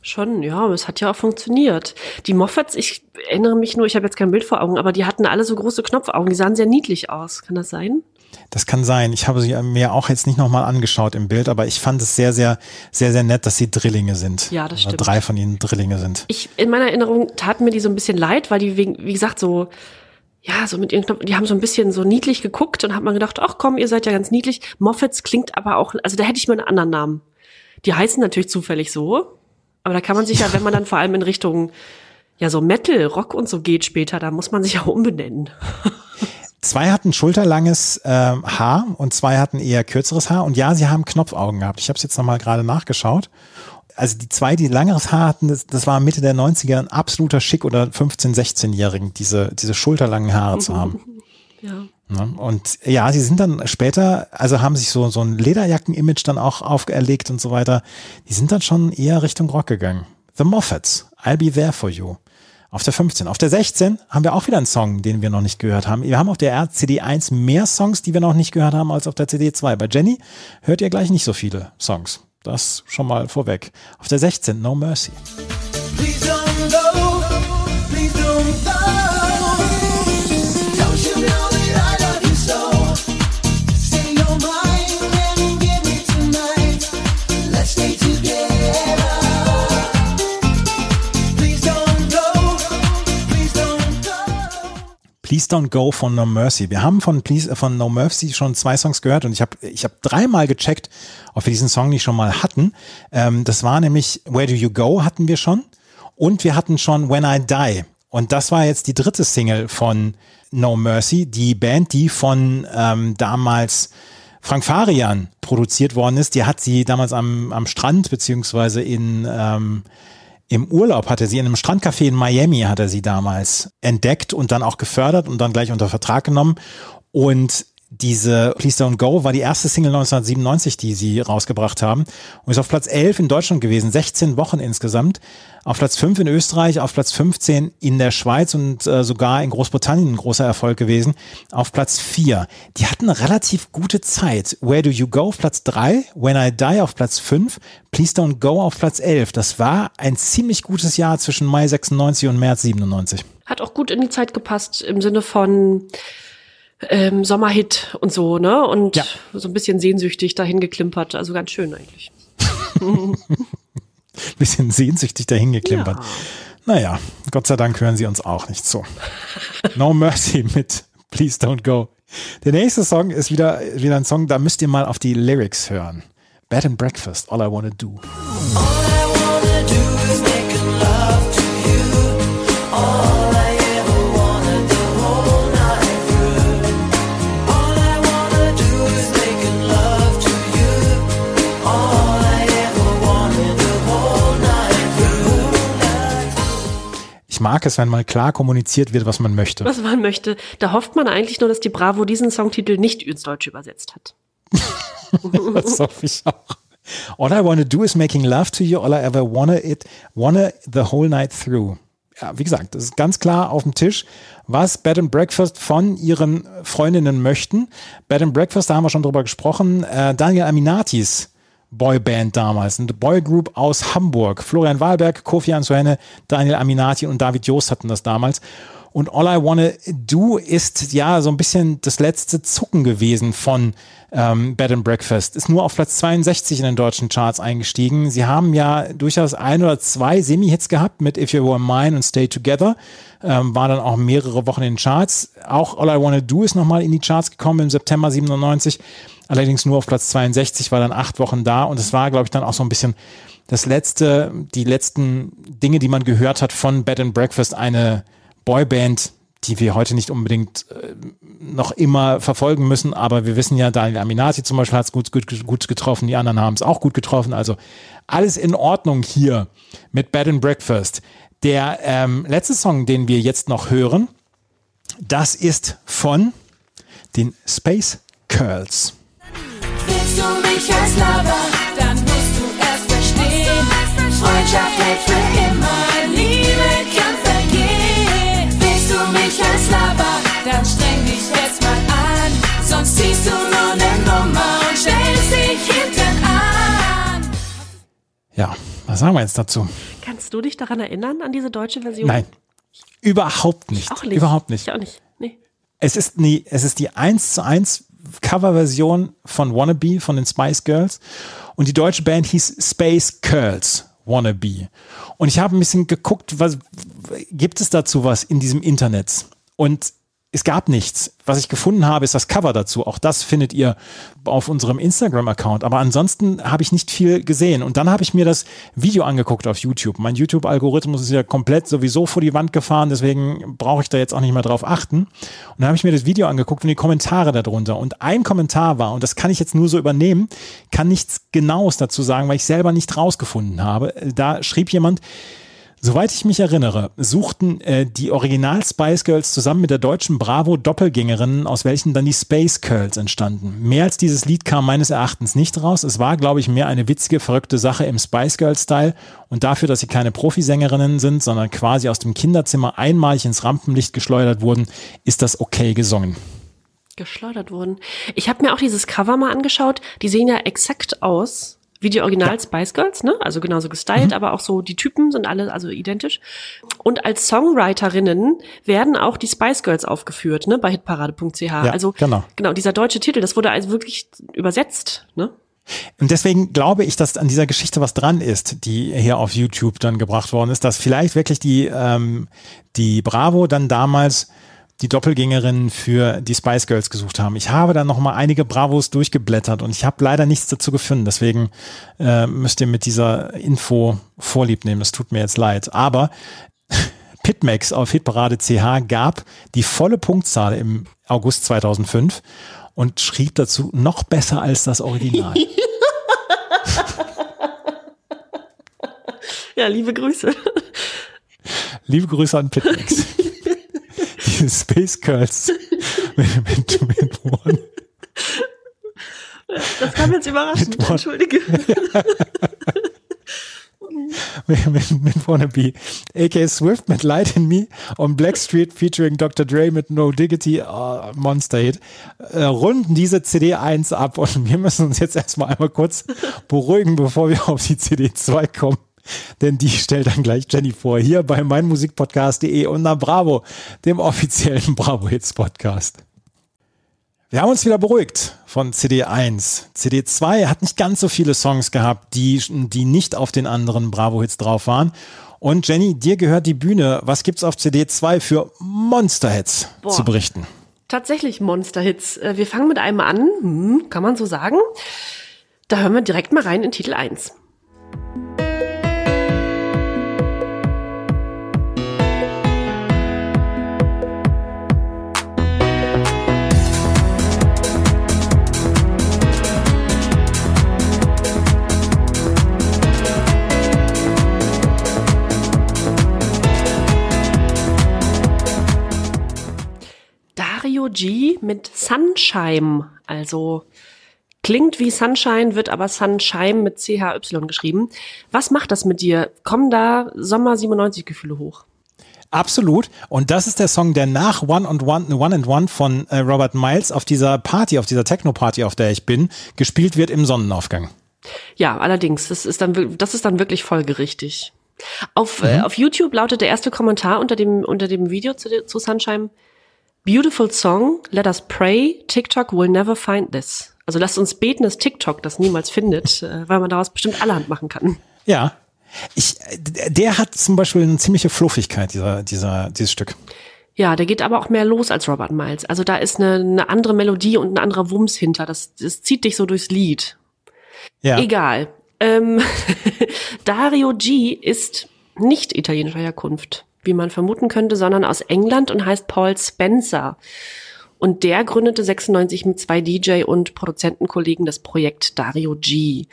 Schon, ja, es hat ja auch funktioniert. Die Moffats, ich erinnere mich nur, ich habe jetzt kein Bild vor Augen, aber die hatten alle so große Knopfaugen, die sahen sehr niedlich aus. Kann das sein? Das kann sein. Ich habe sie mir auch jetzt nicht nochmal angeschaut im Bild, aber ich fand es sehr, sehr, sehr, sehr nett, dass sie Drillinge sind. Ja, das Oder stimmt. Drei von ihnen Drillinge sind. Ich, in meiner Erinnerung taten mir die so ein bisschen leid, weil die wegen, wie gesagt, so, ja, so mit ihren Knopf, die haben so ein bisschen so niedlich geguckt und hat man gedacht, ach komm, ihr seid ja ganz niedlich. Moffats klingt aber auch, also da hätte ich mir einen anderen Namen. Die heißen natürlich zufällig so, aber da kann man sich ja, wenn man dann vor allem in Richtung, ja, so Metal, Rock und so geht später, da muss man sich ja umbenennen. Zwei hatten schulterlanges ähm, Haar und zwei hatten eher kürzeres Haar. Und ja, sie haben Knopfaugen gehabt. Ich habe es jetzt nochmal gerade nachgeschaut. Also die zwei, die langeres Haar hatten, das, das war Mitte der 90er ein absoluter Schick oder 15-, 16-Jährigen, diese, diese schulterlangen Haare zu haben. Ja. Ne? Und ja, sie sind dann später, also haben sich so, so ein Lederjacken-Image dann auch auferlegt und so weiter. Die sind dann schon eher Richtung Rock gegangen. The Moffats, I'll Be There For You. Auf der 15. Auf der 16 haben wir auch wieder einen Song, den wir noch nicht gehört haben. Wir haben auf der CD 1 mehr Songs, die wir noch nicht gehört haben, als auf der CD 2. Bei Jenny hört ihr gleich nicht so viele Songs. Das schon mal vorweg. Auf der 16, No Mercy. Please don't go. Please don't go. Please Don't Go von No Mercy. Wir haben von, Please, äh, von No Mercy schon zwei Songs gehört und ich habe ich hab dreimal gecheckt, ob wir diesen Song nicht schon mal hatten. Ähm, das war nämlich Where Do You Go hatten wir schon und wir hatten schon When I Die. Und das war jetzt die dritte Single von No Mercy, die Band, die von ähm, damals Frank Farian produziert worden ist. Die hat sie damals am, am Strand beziehungsweise in ähm, im Urlaub hatte sie in einem Strandcafé in Miami hat er sie damals entdeckt und dann auch gefördert und dann gleich unter Vertrag genommen. Und diese Please Don't Go war die erste Single 1997, die sie rausgebracht haben und ist auf Platz 11 in Deutschland gewesen, 16 Wochen insgesamt. Auf Platz 5 in Österreich, auf Platz 15 in der Schweiz und äh, sogar in Großbritannien ein großer Erfolg gewesen. Auf Platz 4. Die hatten eine relativ gute Zeit. Where Do You Go auf Platz 3, When I Die auf Platz 5, Please Don't Go auf Platz 11. Das war ein ziemlich gutes Jahr zwischen Mai 96 und März 97. Hat auch gut in die Zeit gepasst im Sinne von ähm, Sommerhit und so, ne? Und Ja. so ein bisschen sehnsüchtig dahin geklimpert. Also ganz schön eigentlich. bisschen sehnsüchtig dahin geklimpert. Ja. Naja, Gott sei Dank hören sie uns auch nicht zu. No Mercy mit Please Don't Go. Der nächste Song ist wieder, wieder ein Song, da müsst ihr mal auf die Lyrics hören. Bed and Breakfast, All I Wanna Do. Ich mag es, wenn mal klar kommuniziert wird, was man möchte. Was man möchte. Da hofft man eigentlich nur, dass die Bravo diesen Songtitel nicht ins Deutsche übersetzt hat. Das hoffe ich auch. All I wanna do is making love to you. All I ever wanna it, wanna the whole night through. Ja, wie gesagt, das ist ganz klar auf dem Tisch, was Bed and Breakfast von ihren Freundinnen möchten. Bed and Breakfast, da haben wir schon drüber gesprochen. Äh, Daniel Aminatis Boyband damals, eine Boygroup aus Hamburg. Florian Wahlberg, Kofi Ansuhenne, Daniel Aminati und David Joost hatten das damals. Und All I Wanna Do ist ja so ein bisschen das letzte Zucken gewesen von ähm, Bed and Breakfast. Ist nur auf Platz 62 in den deutschen Charts eingestiegen. Sie haben ja durchaus ein oder zwei Semi-Hits gehabt mit If You Were Mine und Stay Together. Ähm, war dann auch mehrere Wochen in den Charts. Auch All I Wanna Do ist nochmal in die Charts gekommen im September 97. Allerdings nur auf Platz 62, war dann acht Wochen da. Und es war, glaube ich, dann auch so ein bisschen das letzte, die letzten Dinge, die man gehört hat von Bed and Breakfast, eine Boyband, die wir heute nicht unbedingt äh, noch immer verfolgen müssen, aber wir wissen ja, Daniel Aminati zum Beispiel hat es gut, gut, gut getroffen, die anderen haben es auch gut getroffen, also alles in Ordnung hier mit Bed and Breakfast. Der ähm, letzte Song, den wir jetzt noch hören, das ist von den Space Curls. Willst du mich als Lover, dann musst du erst verstehen. Freundschaft hält für immer, Liebe. Mich als Lover, dann streng dich jetzt mal an. Sonst ziehst du nur ne Nummer und stellst dich hinten an. Ja, was sagen wir jetzt dazu? Kannst du dich daran erinnern, an diese deutsche Version? Nein, überhaupt nicht. Auch nicht. Überhaupt nicht. Ich auch nicht. Nee. Es ist, nie, es ist die 1 zu 1 Coverversion von Wannabe von den Spice Girls und die deutsche Band hieß Space Girls Wannabe. Und ich habe ein bisschen geguckt, was gibt es dazu was in diesem Internet? Und es gab nichts. Was ich gefunden habe, ist das Cover dazu. Auch das findet ihr auf unserem Instagram-Account. Aber ansonsten habe ich nicht viel gesehen. Und dann habe ich mir das Video angeguckt auf YouTube. Mein YouTube-Algorithmus ist ja komplett sowieso vor die Wand gefahren, deswegen brauche ich da jetzt auch nicht mehr drauf achten. Und dann habe ich mir das Video angeguckt und die Kommentare darunter. Und ein Kommentar war, und das kann ich jetzt nur so übernehmen, kann nichts Genaues dazu sagen, weil ich selber nicht rausgefunden habe. Da schrieb jemand, Soweit ich mich erinnere, suchten äh, die Original Spice Girls zusammen mit der deutschen Bravo Doppelgängerinnen, aus welchen dann die Space Girls entstanden. Mehr als dieses Lied kam meines Erachtens nicht raus. Es war, glaube ich, mehr eine witzige, verrückte Sache im Spice Girls Style und dafür, dass sie keine Profisängerinnen sind, sondern quasi aus dem Kinderzimmer einmalig ins Rampenlicht geschleudert wurden, ist das okay gesungen. geschleudert wurden. Ich habe mir auch dieses Cover mal angeschaut. Die sehen ja exakt aus wie die Original Spice Girls, ne? Also genauso gestylt, aber auch so die Typen sind alle also identisch. Und als Songwriterinnen werden auch die Spice Girls aufgeführt, ne? Bei hitparade.ch. also genau. genau dieser deutsche Titel, das wurde also wirklich übersetzt, ne? Und deswegen glaube ich, dass an dieser Geschichte was dran ist, die hier auf YouTube dann gebracht worden ist, dass vielleicht wirklich die, ähm, die Bravo dann damals die Doppelgängerinnen für die Spice Girls gesucht haben. Ich habe dann noch mal einige Bravos durchgeblättert und ich habe leider nichts dazu gefunden. Deswegen äh, müsst ihr mit dieser Info Vorlieb nehmen. Es tut mir jetzt leid. Aber Pitmax auf Hitparade CH gab die volle Punktzahl im August 2005 und schrieb dazu noch besser als das Original. Ja, liebe Grüße. Liebe Grüße an Pitmax. Die Space Girls mit, mit, mit One. Das kam jetzt überraschend, entschuldige. mit, mit, mit Wannabe. AK Swift mit Light in Me und Blackstreet featuring Dr. Dre mit No Diggity, oh, Monster Hit, äh, runden diese CD 1 ab und wir müssen uns jetzt erstmal einmal kurz beruhigen, bevor wir auf die CD 2 kommen. Denn die stellt dann gleich Jenny vor, hier bei meinmusikpodcast.de und na Bravo, dem offiziellen Bravo Hits Podcast. Wir haben uns wieder beruhigt von CD 1. CD 2 hat nicht ganz so viele Songs gehabt, die, die nicht auf den anderen Bravo-Hits drauf waren. Und Jenny, dir gehört die Bühne. Was gibt's auf CD 2 für Monster-Hits zu berichten? Tatsächlich Monster-Hits. Äh, Wir fangen mit einem an, hm, kann man so sagen. Da hören wir direkt mal rein in Titel 1. G mit Sunshine. Also klingt wie Sunshine, wird aber Sunshine mit CHY geschrieben. Was macht das mit dir? Kommen da Sommer 97 Gefühle hoch? Absolut. Und das ist der Song, der nach One and One, One and One von äh, Robert Miles auf dieser Party, auf dieser Techno-Party, auf der ich bin, gespielt wird im Sonnenaufgang. Ja, allerdings, das ist dann, das ist dann wirklich folgerichtig. Auf, äh, auf YouTube lautet der erste Kommentar unter dem, unter dem Video zu, zu Sunshine. Beautiful song, let us pray, TikTok will never find this. Also lasst uns beten, dass TikTok das niemals findet, äh, weil man daraus bestimmt allerhand machen kann. Ja. Ich, der hat zum Beispiel eine ziemliche Fluffigkeit, dieser, dieser, dieses Stück. Ja, der geht aber auch mehr los als Robert Miles. Also da ist eine, eine andere Melodie und ein anderer Wumms hinter. Das, das zieht dich so durchs Lied. Ja. Egal. Ähm, Dario G ist nicht italienischer Herkunft, wie man vermuten könnte, sondern aus England und heißt Paul Spencer. Und der gründete 96 mit zwei DJ und Produzentenkollegen das Projekt Dario G.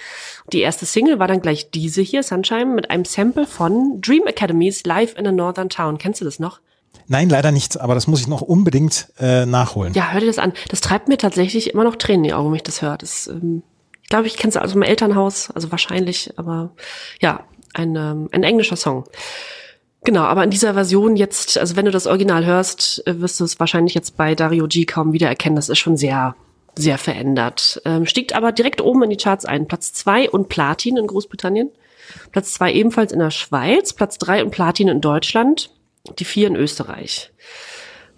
Die erste Single war dann gleich diese hier, Sunshine, mit einem Sample von Dream Academy's Live in a Northern Town. Kennst du das noch? Nein, leider nicht, aber das muss ich noch unbedingt äh, nachholen. Ja, hör dir das an. Das treibt mir tatsächlich immer noch Tränen in die Augen, wenn ich das höre. Das, ähm, ich glaube, ich kenne es aus dem Elternhaus, also wahrscheinlich, aber ja, ein, ähm, ein englischer Song. Genau, aber in dieser Version jetzt, also wenn du das Original hörst, äh, wirst du es wahrscheinlich jetzt bei Dario G kaum wiedererkennen. Das ist schon sehr, sehr verändert. Ähm, stiegt aber direkt oben in die Charts ein. Platz zwei und Platin in Großbritannien. Platz zwei ebenfalls in der Schweiz. Platz drei und Platin in Deutschland. Die vier in Österreich.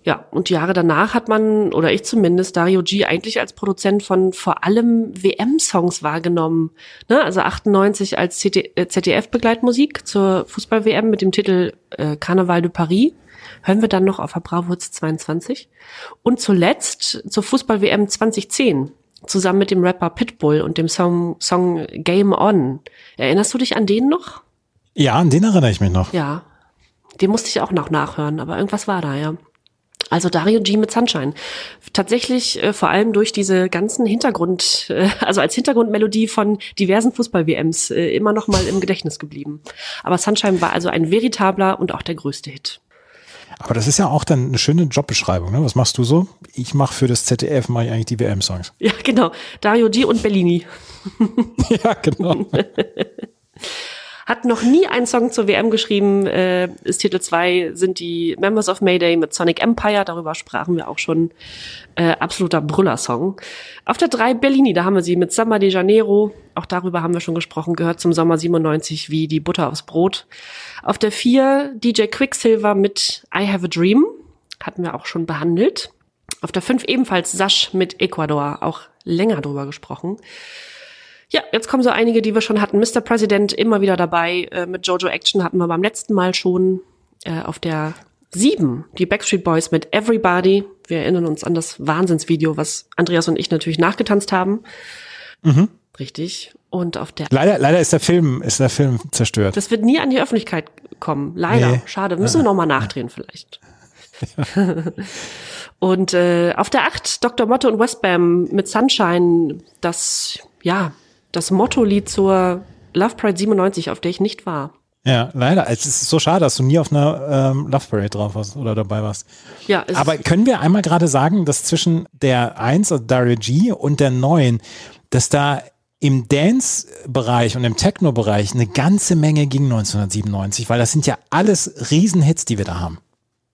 Ja, und Jahre danach hat man, oder ich zumindest, Dario G eigentlich als Produzent von vor allem WM-Songs wahrgenommen. Ne? Also 98 als ZDF-Begleitmusik zur Fußball-WM mit dem Titel äh, Carnaval de Paris. Hören wir dann noch auf der Bravo Hits 22. Und zuletzt zur Fußball-WM 2010 zusammen mit dem Rapper Pitbull und dem Song, Song Game On. Erinnerst du dich an den noch? Ja, an den erinnere ich mich noch. Ja, den musste ich auch noch nachhören, aber irgendwas war da, ja. Also Dario G mit Sunshine. Tatsächlich äh, vor allem durch diese ganzen Hintergrund, äh, also als Hintergrundmelodie von diversen Fußball-WMs äh, immer noch mal im Gedächtnis geblieben. Aber Sunshine war also ein veritabler und auch der größte Hit. Aber das ist ja auch dann eine schöne Jobbeschreibung. Ne? Was machst du so? Ich mache für das ZDF mache ich eigentlich die WM-Songs. Ja, genau. Dario G und Bellini. ja, genau. Hat noch nie einen Song zur WM geschrieben. Äh, ist Titel 2 sind die Members of Mayday mit Sonic Empire. Darüber sprachen wir auch schon. Äh, absoluter Brüller-Song. Auf der 3 Bellini, da haben wir sie mit Samba de Janeiro. Auch darüber haben wir schon gesprochen. Gehört zum Sommer 97 wie die Butter aufs Brot. Auf der 4 DJ Quicksilver mit I Have a Dream. Hatten wir auch schon behandelt. Auf der 5 ebenfalls Sash mit Ecuador. Auch länger drüber gesprochen. Ja, jetzt kommen so einige, die wir schon hatten. Mr. President immer wieder dabei. Äh, mit Jojo Action hatten wir beim letzten Mal schon. Äh, auf der sieben die Backstreet Boys mit Everybody. Wir erinnern uns an das Wahnsinnsvideo, was Andreas und ich natürlich nachgetanzt haben. Richtig. Und auf der Leider, leider ist der Film, ist der Film zerstört. das wird nie an die Öffentlichkeit kommen. Leider. Nee. Schade. Müssen wir noch mal nachdrehen vielleicht. und äh, auf der 8 Dr. Motto und Westbam mit Sunshine, das, ja, das Motto-Lied zur Love Pride 97, auf der ich nicht war. Ja, leider. Es ist so schade, dass du nie auf einer ähm, Love Parade drauf warst oder dabei warst. Ja, Aber können wir einmal gerade sagen, dass zwischen der 1, also Dario G, und der 9, dass da im Dance-Bereich und im Techno-Bereich eine ganze Menge ging 1997, weil das sind ja alles Riesenhits, die wir da haben.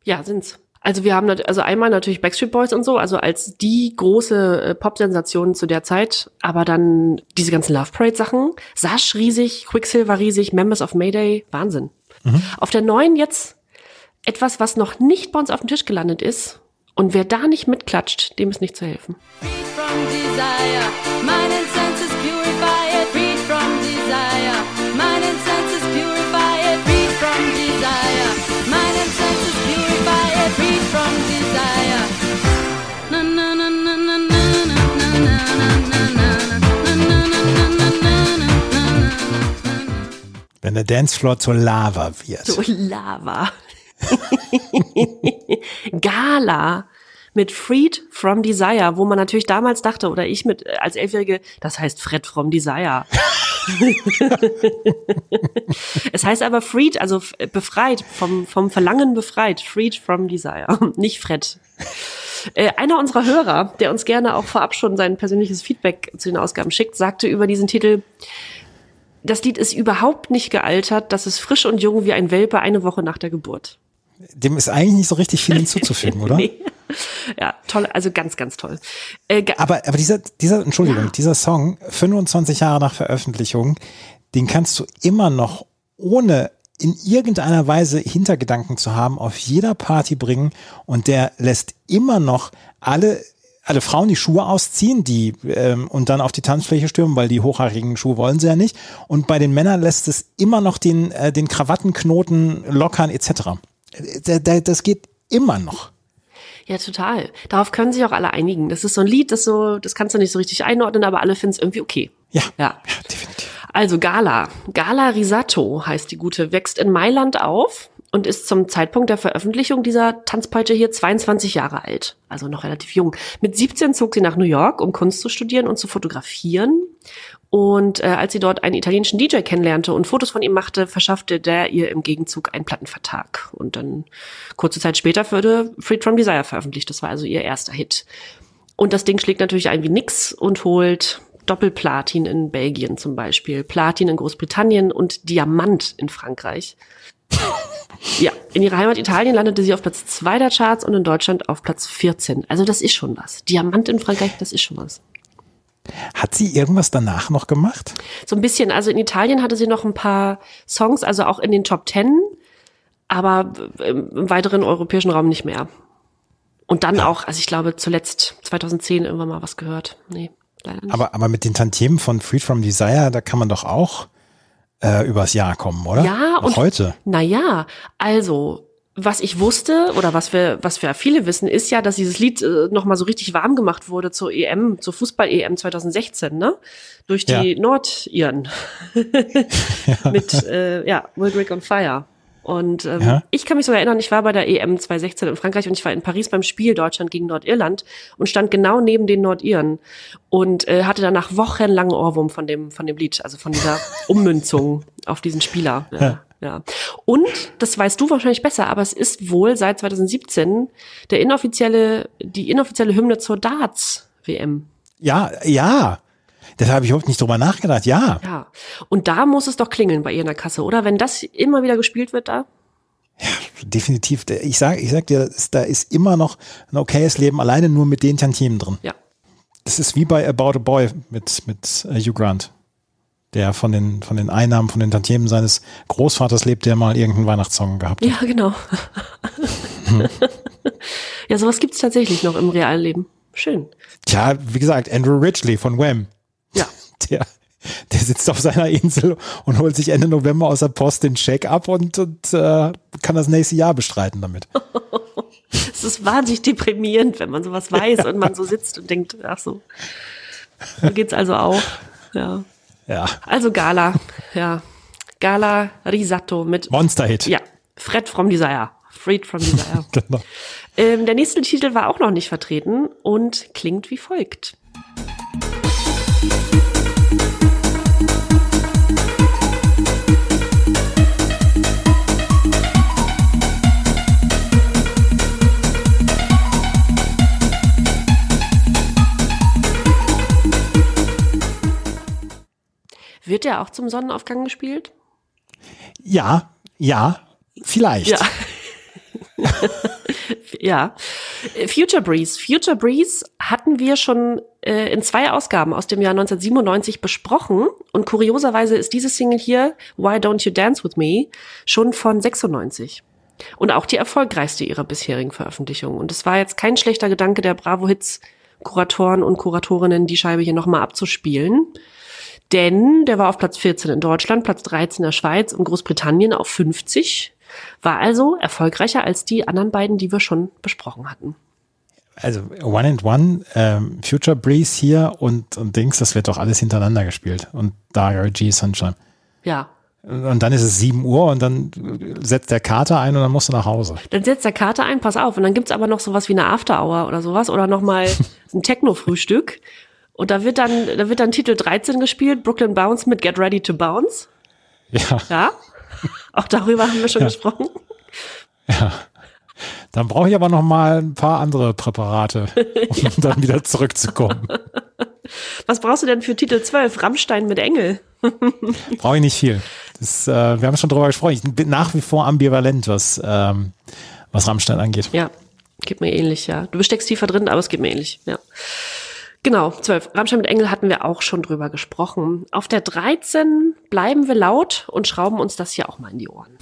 Ja, sind's. Also wir haben also einmal natürlich Backstreet Boys und so, also als die große äh, Pop-Sensation zu der Zeit, aber dann diese ganzen Love Parade Sachen, Sash riesig, Quicksilver riesig, Members of Mayday, Wahnsinn. Auf der neuen jetzt etwas, was noch nicht bei uns auf dem Tisch gelandet ist. Und wer da nicht mitklatscht, dem ist nicht zu helfen. Wenn der Dancefloor zur Lava wird. So Lava. Gala mit Freed from Desire, wo man natürlich damals dachte, oder ich mit äh, als Elfjährige, das heißt Fred from Desire. es heißt aber Freed, also f- befreit, vom, vom Verlangen befreit. Freed from Desire, nicht Fred. Äh, einer unserer Hörer, der uns gerne auch vorab schon sein persönliches Feedback zu den Ausgaben schickt, sagte über diesen Titel, das Lied ist überhaupt nicht gealtert, das ist frisch und jung wie ein Welpe eine Woche nach der Geburt. Dem ist eigentlich nicht so richtig viel hinzuzufügen, oder? Nee. Ja, toll, also ganz, ganz toll. Äh, Aber, aber dieser, dieser, Entschuldigung, dieser Song, 25 Jahre nach Veröffentlichung, den kannst du immer noch ohne in irgendeiner Weise Hintergedanken zu haben, auf jeder Party bringen und der lässt immer noch alle alle Frauen die Schuhe ausziehen, die ähm, und dann auf die Tanzfläche stürmen, weil die hochhaarigen Schuhe wollen sie ja nicht. Und bei den Männern lässt es immer noch den äh, den Krawattenknoten lockern etc. Da- da- Das geht immer noch. ja, total. Darauf können sich auch alle einigen. Das ist so ein Lied, das so, das kannst du nicht so richtig einordnen, aber alle finden es irgendwie okay. Ja, Ja. ja definitiv. Also Gala. Gala Risato heißt die gute, wächst in Mailand auf und ist zum Zeitpunkt der Veröffentlichung dieser Tanzpeitsche hier 22 Jahre alt. Also noch relativ jung. Mit 17 zog sie nach New York, um Kunst zu studieren und zu fotografieren. Und äh, als sie dort einen italienischen DJ kennenlernte und Fotos von ihm machte, verschaffte der ihr im Gegenzug einen Plattenvertrag. Und dann kurze Zeit später wurde Freed from Desire veröffentlicht. Das war also ihr erster Hit. Und das Ding schlägt natürlich ein wie nix und holt Doppelplatin in Belgien zum Beispiel, Platin in Großbritannien und Diamant in Frankreich. Ja, in ihrer Heimat Italien landete sie auf Platz 2 der Charts und in Deutschland auf Platz 14. Also das ist schon was. Diamant in Frankreich, das ist schon was. Hat sie irgendwas danach noch gemacht? So ein bisschen, also in Italien hatte sie noch ein paar Songs, also auch in den Top 10, aber im, weiteren europäischen Raum nicht mehr. Und dann auch, also ich glaube zuletzt 2010 irgendwann mal was gehört. Nee, leider nicht. Aber, aber mit den Tantiemen von Freed from Desire, da kann man doch auch äh, übers Jahr kommen, oder? Ja, Noch und heute. Naja, also, was ich wusste oder was wir, was wir viele wissen, ist ja, dass dieses Lied äh, nochmal so richtig warm gemacht wurde zur EM, zur Fußball-EM 2016, ne? Durch die Ja. Nordiren. Mit, äh, ja, Will Grigg on Fire. Und ähm, Ja. ich kann mich sogar erinnern, ich war bei der EM 2016 in Frankreich und ich war in Paris beim Spiel Deutschland gegen Nordirland und stand genau neben den Nordiren und äh, hatte danach wochenlang Ohrwurm von dem, von dem Lied, also von dieser Ummünzung auf diesen Spieler. Ja, ja. Und, das weißt du wahrscheinlich besser, aber es ist wohl seit 2017 der inoffizielle, die inoffizielle Hymne zur Darts-WM. Ja, ja. Das habe ich überhaupt nicht drüber nachgedacht. Ja. Ja. Und da muss es doch klingeln bei ihr in der Kasse, oder? Wenn das immer wieder gespielt wird da? definitiv. Ich sag, ich sag dir, da ist immer noch ein okayes Leben, alleine nur mit den Tantiemen drin. Ja. Das ist wie bei About a Boy mit, mit äh, Hugh Grant, der von den, von den Einnahmen, von den Tantiemen seines Großvaters lebt, der mal irgendeinen Weihnachtssong gehabt hat. Ja, genau. ja, sowas gibt's tatsächlich noch im realen Leben. Schön. Tja, wie gesagt, Andrew Ridgely von Wham. Ja. Der, der sitzt auf seiner Insel und holt sich Ende November aus der Post den Scheck ab und, und äh, kann das nächste Jahr bestreiten damit. Es ist wahnsinnig deprimierend, wenn man sowas weiß und man so sitzt und denkt, ach so. So geht's also auch. Ja. Ja. Also Gala, ja. Gala Risotto mit, Monster-Hit. ja, Fred from Desire. Freed from Desire. Genau. ähm, der nächste Titel war auch noch nicht vertreten und klingt wie folgt. Wird der auch zum Sonnenaufgang gespielt? Ja, ja, vielleicht. Ja. ja. Future Breeze. Future Breeze hatten wir schon äh, in zwei Ausgaben aus dem Jahr 1997 besprochen. Und kurioserweise ist diese Single hier, Why Don't You Dance With Me, schon von 96. Und auch die erfolgreichste ihrer bisherigen Veröffentlichungen. Und es war jetzt kein schlechter Gedanke der Bravo Hits Kuratoren und Kuratorinnen, die Scheibe hier nochmal abzuspielen. Denn der war auf Platz 14 in Deutschland, Platz 13 in der Schweiz und Großbritannien auf 50. War also erfolgreicher als die anderen beiden, die wir schon besprochen hatten. Also One and One, ähm, Future Breeze hier und, und Dings, das wird doch alles hintereinander gespielt. Und Dark G Sunshine. Ja. Und dann ist es 7 Uhr und dann setzt der Kater ein und dann musst du nach Hause. Dann setzt der Kater ein, pass auf. Und dann gibt's aber noch sowas wie eine After-Hour oder sowas oder nochmal ein Techno-Frühstück. Und da wird dann, da wird dann Titel 13 gespielt, Brooklyn Bounce mit Get Ready to Bounce. Ja, Ja. Auch darüber haben wir schon gesprochen. dann brauche ich aber noch mal ein paar andere Präparate, um dann wieder zurückzukommen. Was brauchst du denn für Titel 12? Rammstein mit Engel. Brauche ich nicht viel. Das, äh, wir haben schon drüber gesprochen. Ich bin nach wie vor ambivalent, was, ähm, was Rammstein angeht. Ja, geht mir ähnlich, ja. Du besteckst tiefer drin, aber es geht mir ähnlich, ja. Genau, 12. Rammstein mit Engel hatten wir auch schon drüber gesprochen. Auf der 13 bleiben wir laut und schrauben uns das hier auch mal in die Ohren.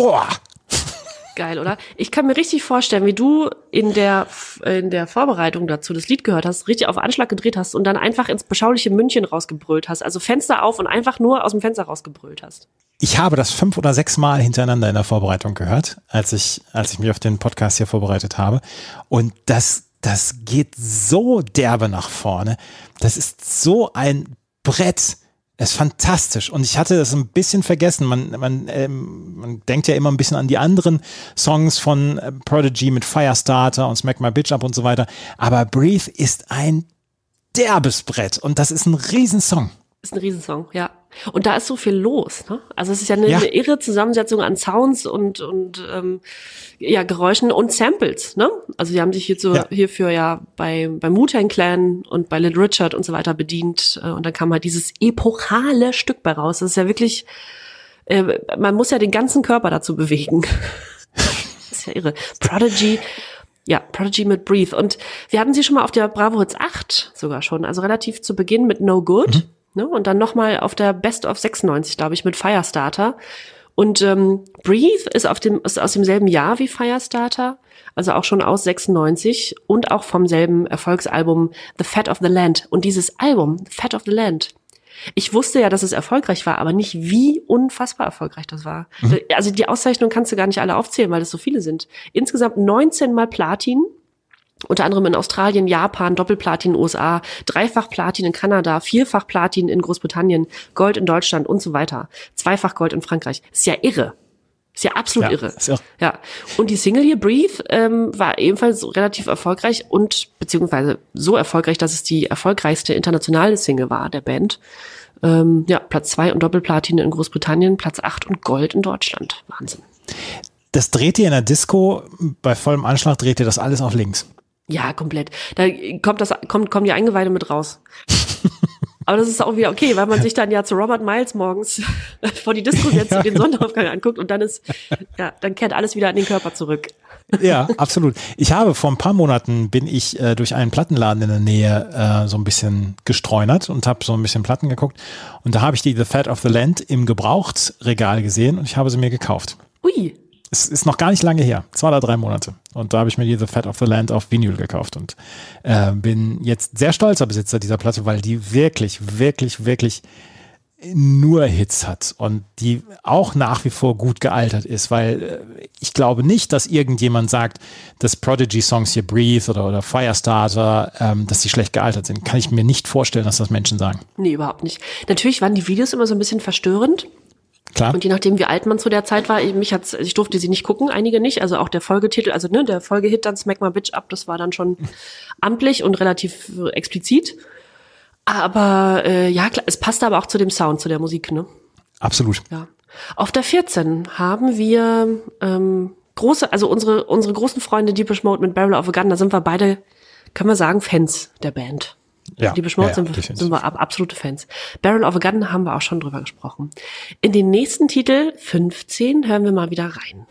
Boah! Geil, oder? Ich kann mir richtig vorstellen, wie du in der, in der Vorbereitung dazu das Lied gehört hast, richtig auf Anschlag gedreht hast und dann einfach ins beschauliche München rausgebrüllt hast. Also Fenster auf und einfach nur aus dem Fenster rausgebrüllt hast. Ich habe das fünf oder sechs Mal hintereinander in der Vorbereitung gehört, als ich, als ich mich auf den Podcast hier vorbereitet habe. Und das, das geht so derbe nach vorne. Das ist so ein Brett. Es ist fantastisch. Und ich hatte das ein bisschen vergessen. Man, man, ähm, man denkt ja immer ein bisschen an die anderen Songs von äh, Prodigy mit Firestarter und Smack My Bitch Up und so weiter. Aber Breathe ist ein derbes Brett. Und das ist ein Riesensong. Ist ein Riesensong, ja. Und da ist so viel los. Ne? Also es ist ja eine, Ja. eine irre Zusammensetzung an Sounds und, und ähm, ja, Geräuschen und Samples. Ne? Also die haben sich hierzu, Ja. hierfür ja bei, bei Wu-Tang Clan und bei Little Richard und so weiter bedient. Äh, Und dann kam halt dieses epochale Stück bei raus. Das ist ja wirklich, äh, man muss ja den ganzen Körper dazu bewegen. das ist ja irre. Prodigy, ja, Prodigy mit Breathe. Und wir hatten sie schon mal auf der Bravo Hits 8 sogar schon, also relativ zu Beginn mit No Good. Ne? Und dann nochmal auf der Best of 96, glaube ich, mit Firestarter. Und ähm, Breathe ist, auf dem, ist aus demselben Jahr wie Firestarter, also auch schon aus 96 und auch vom selben Erfolgsalbum The Fat of the Land. Und dieses Album, The Fat of the Land, ich wusste ja, dass es erfolgreich war, aber nicht, wie unfassbar erfolgreich das war. Also die Auszeichnungen kannst du gar nicht alle aufzählen, weil es so viele sind. Insgesamt 19 mal Platin, unter anderem in Australien, Japan, Doppelplatin in den USA, Dreifach Platin in Kanada, Vierfach Platin in Großbritannien, Gold in Deutschland und so weiter. Zweifach Gold in Frankreich. Ist ja irre. Ist ja absolut Ja, irre. irre. Ja. Und die Single hier, Breathe, ähm, war ebenfalls relativ erfolgreich und beziehungsweise so erfolgreich, dass es die erfolgreichste internationale Single war der Band. Ähm, ja, Platz zwei und Doppelplatin in Großbritannien, Platz acht und Gold in Deutschland. Wahnsinn. Das dreht ihr in der Disco, bei vollem Anschlag dreht ihr das alles auf links. Ja, komplett. Da kommt das, kommt, kommen die Eingeweide mit raus. Aber das ist auch wieder okay, weil man sich dann ja zu Robert Miles morgens vor die Disco setzt und den Sonnenaufgang anguckt und dann ist, ja, dann kehrt alles wieder an den Körper zurück. Ja, absolut. Ich habe vor ein paar Monaten bin ich äh, durch einen Plattenladen in der Nähe äh, so ein bisschen gestreunert und habe so ein bisschen Platten geguckt und da habe ich die The Fat of the Land im Gebrauchtregal gesehen und ich habe sie mir gekauft. Ui. Es ist noch gar nicht lange her, zwei oder drei Monate. Und da habe ich mir die The Fat of the Land auf Vinyl gekauft und äh, bin jetzt sehr stolzer Besitzer dieser Platte, weil die wirklich, wirklich, wirklich nur Hits hat und die auch nach wie vor gut gealtert ist, weil äh, ich glaube nicht, dass irgendjemand sagt, dass Prodigy-Songs hier Breathe oder, oder Firestarter, ähm, dass die schlecht gealtert sind. Kann ich mir nicht vorstellen, dass das Menschen sagen. Nee, überhaupt nicht. Natürlich waren die Videos immer so ein bisschen verstörend. Klar? Und je nachdem, wie alt man zu der Zeit war, mich hat's, ich durfte sie nicht gucken, einige nicht. Also auch der Folgetitel, also ne, der Folgehit dann Smack My Bitch Up, das war dann schon amtlich und relativ äh, explizit. Aber äh, ja, klar, es passte aber auch zu dem Sound, zu der Musik, ne? Absolut. Ja. Auf der 14 haben wir ähm, große, also unsere, unsere großen Freunde Deepish Mode mit Barrel of a Gun, da sind wir beide, können wir sagen, Fans der Band. Ja, Deepish Mode ja, ja, sind, wir, sind wir ab, absolute Fans. Barrel of a Gun haben wir auch schon drüber gesprochen. In den nächsten Titel, 15, hören wir mal wieder rein.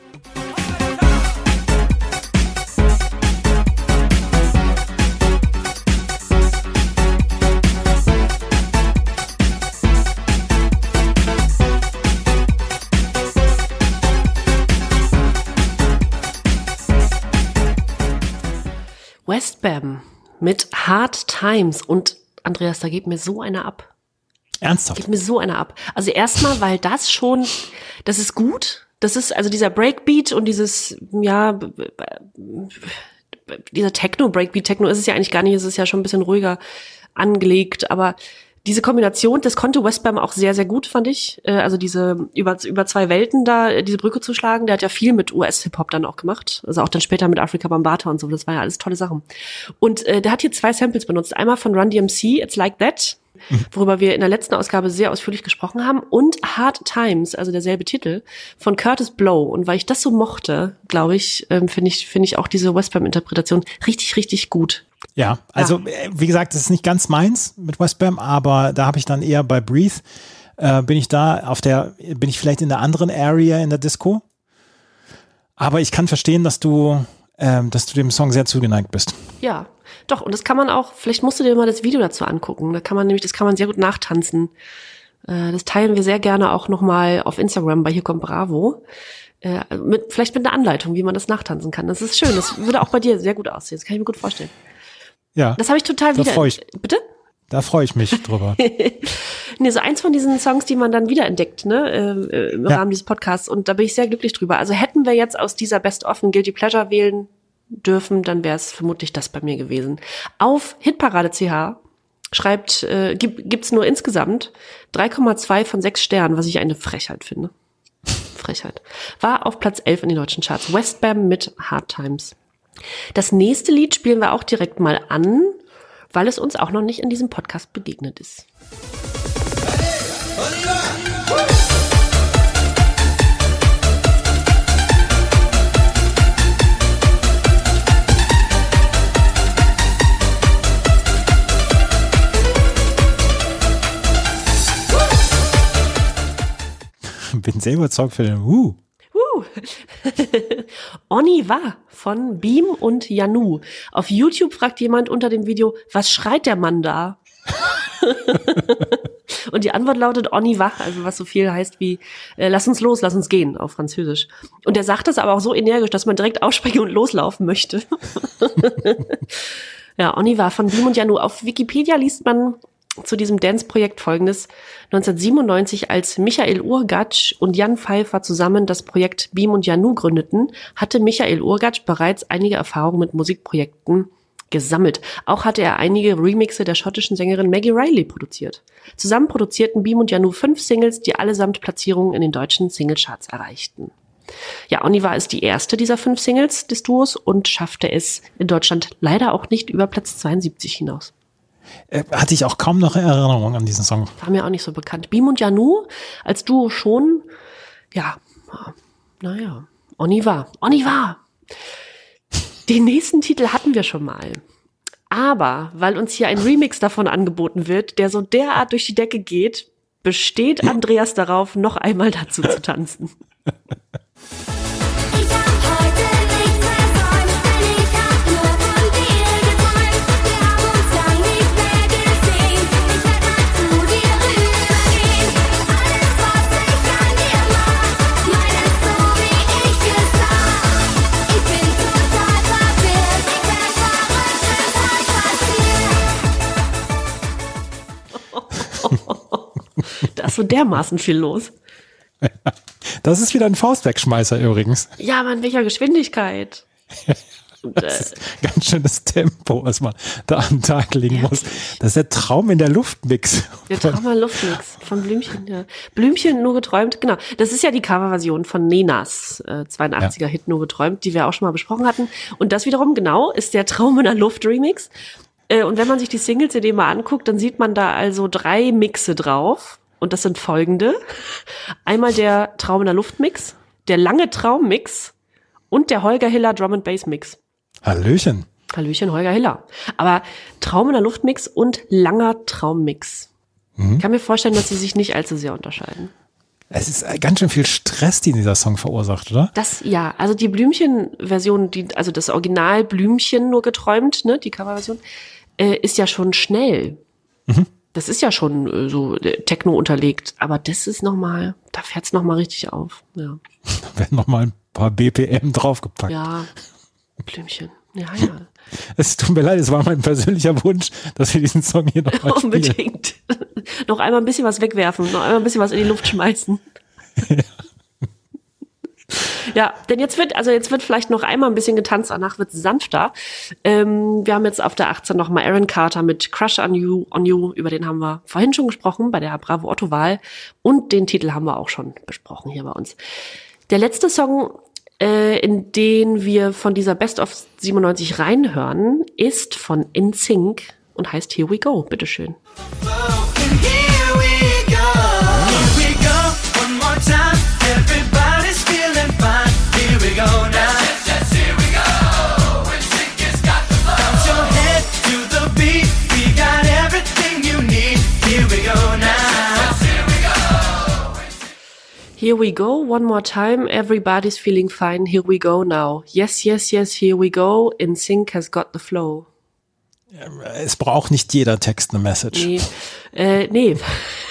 Westbam mit Hard Times und Andreas, da geht mir so einer ab. Ernsthaft. Geht mir so einer ab. Also erstmal, weil das schon, das ist gut. Das ist also dieser Breakbeat und dieses, ja, dieser Techno-Breakbeat. Techno ist es ja eigentlich gar nicht, es ist ja schon ein bisschen ruhiger angelegt, aber diese Kombination, das konnte Westbam auch sehr, sehr gut, fand ich. Äh, Also diese über, über zwei Welten da, äh, diese Brücke zu schlagen, der hat ja viel mit US-Hip-Hop dann auch gemacht. Also auch dann später mit Afrika Bambata und so, das war ja alles tolle Sachen. Und äh, der hat hier zwei Samples benutzt. Einmal von Run DMC, It's Like That, worüber wir in der letzten Ausgabe sehr ausführlich gesprochen haben, und Hard Times, also derselbe Titel, von Curtis Blow. Und weil ich das so mochte, glaube ich, ähm, finde ich, finde ich auch diese Westbam-Interpretation richtig, richtig gut. Ja, also äh, wie gesagt, das ist nicht ganz meins mit Westbam, aber da habe ich dann eher bei Breathe, äh, bin ich da auf der, bin ich vielleicht in der anderen Area in der Disco. Aber ich kann verstehen, dass du, ähm, dass du dem Song sehr zugeneigt bist. Ja, doch, und das kann man auch, vielleicht musst du dir mal das Video dazu angucken. Da kann man nämlich, das kann man sehr gut nachtanzen. Äh, das teilen wir sehr gerne auch nochmal auf Instagram bei Hier kommt Bravo. Äh, mit, vielleicht mit einer Anleitung, wie man das nachtanzen kann. Das ist schön. Das würde auch bei dir sehr gut aussehen. Das kann ich mir gut vorstellen. Ja, Das habe ich total Da wieder. freu ich- Bitte? da freue ich mich drüber. Nee, so eins von diesen Songs, die man dann wiederentdeckt, ne, äh, äh, im Ja. Rahmen dieses Podcasts. Und da bin ich sehr glücklich drüber. Also hätten wir jetzt aus dieser Best of ein Guilty Pleasure wählen dürfen, dann wäre es vermutlich das bei mir gewesen. Auf Hitparade CH schreibt, äh, gibt, gibt's nur insgesamt 3,2 von 6 Sternen, was ich eine Frechheit finde. Frechheit. War auf Platz 11 in den deutschen Charts. Westbam mit Hard Times. Das nächste Lied spielen wir auch direkt mal an, weil es uns auch noch nicht in diesem Podcast begegnet ist. Bin sehr überzeugt für den Uh. Uh. Onni war von Beam und Janu. Auf YouTube fragt jemand unter dem Video, was schreit der Mann da? und die Antwort lautet Onni war, also was so viel heißt wie äh, lass uns los, lass uns gehen auf Französisch. Und er sagt das aber auch so energisch, dass man direkt ausspringen und loslaufen möchte. ja, Onni war von Beam und Janu. Auf Wikipedia liest man zu diesem Dance-Projekt folgendes. 1997, als Michael Urgatsch und Jan Pfeiffer zusammen das Projekt Beam und Janu gründeten, hatte Michael Urgatsch bereits einige Erfahrungen mit Musikprojekten gesammelt. Auch hatte er einige Remixe der schottischen Sängerin Maggie Riley produziert. Zusammen produzierten Beam und Janu fünf Singles, die allesamt Platzierungen in den deutschen Singlecharts erreichten. Ja, Oniva ist die erste dieser fünf Singles des Duos und schaffte es in Deutschland leider auch nicht über Platz 72 hinaus. Äh, Hatte ich auch kaum noch Erinnerung an diesen Song. War mir auch nicht so bekannt. Beam und Janu als Duo schon, ja, naja, Oniva, Oniva. Den nächsten Titel hatten wir schon mal. Aber weil uns hier ein Remix davon angeboten wird, der so derart durch die Decke geht, besteht Andreas darauf, noch einmal dazu zu tanzen. so dermaßen viel los. Das ist wieder ein Faustwegschmeißer übrigens. Ja, aber in welcher Geschwindigkeit? Und, äh, Das ist ganz schönes Tempo, was man da am Tag legen muss. Das ist der Traum in der Luftmix. Der Trauma Luftmix von Blümchen, ja. Blümchen nur geträumt, genau. Das ist ja die Coverversion von Nenas äh, 82er Hit nur geträumt, die wir auch schon mal besprochen hatten. Und das wiederum, genau, ist der Traum in der Luft Remix. Äh, und wenn man sich die Single-CD mal anguckt, dann sieht man da also drei Mixe drauf. Und das sind folgende. Einmal der Traum in der Luft Mix, der lange Traum Mix und der Holger Hiller Drum and Bass Mix. Hallöchen. Hallöchen, Holger Hiller. Aber Traum in der Luftmix und langer Traummix. Ich kann mir vorstellen, dass sie sich nicht allzu sehr unterscheiden. Es ist ganz schön viel Stress, den dieser Song verursacht, oder? Das, ja, also die Blümchen-Version, die, also das Original Blümchen nur geträumt, ne, die Coverversion, äh, ist ja schon schnell. Das ist ja schon äh, so äh, Techno unterlegt, aber das ist nochmal, da fährt's noch mal richtig auf. Ja, Da werden noch mal ein paar BPM draufgepackt. ja Blümchen. Ja, ja. Es tut mir leid, es war mein persönlicher Wunsch, dass wir diesen Song hier noch mal spielen. Unbedingt. noch einmal ein bisschen was wegwerfen, noch einmal ein bisschen was in die Luft schmeißen. Ja, denn jetzt wird, also jetzt wird vielleicht noch einmal ein bisschen getanzt, danach wird es sanfter. Ähm, wir haben jetzt auf der 18 noch mal Aaron Carter mit Crush on You, on You, über den haben wir vorhin schon gesprochen bei der Bravo Otto Wahl und den Titel haben wir auch schon besprochen hier bei uns. Der letzte Song, äh, in den wir von dieser Best of 97 reinhören, ist von InSync und heißt Here We Go. Bitteschön. Here Here we go, one more time. Everybody's feeling fine. Here we go now. Yes, yes, yes, here we go. In Sync has got the flow. Es braucht nicht jeder Text eine Message. Nee, äh, nee.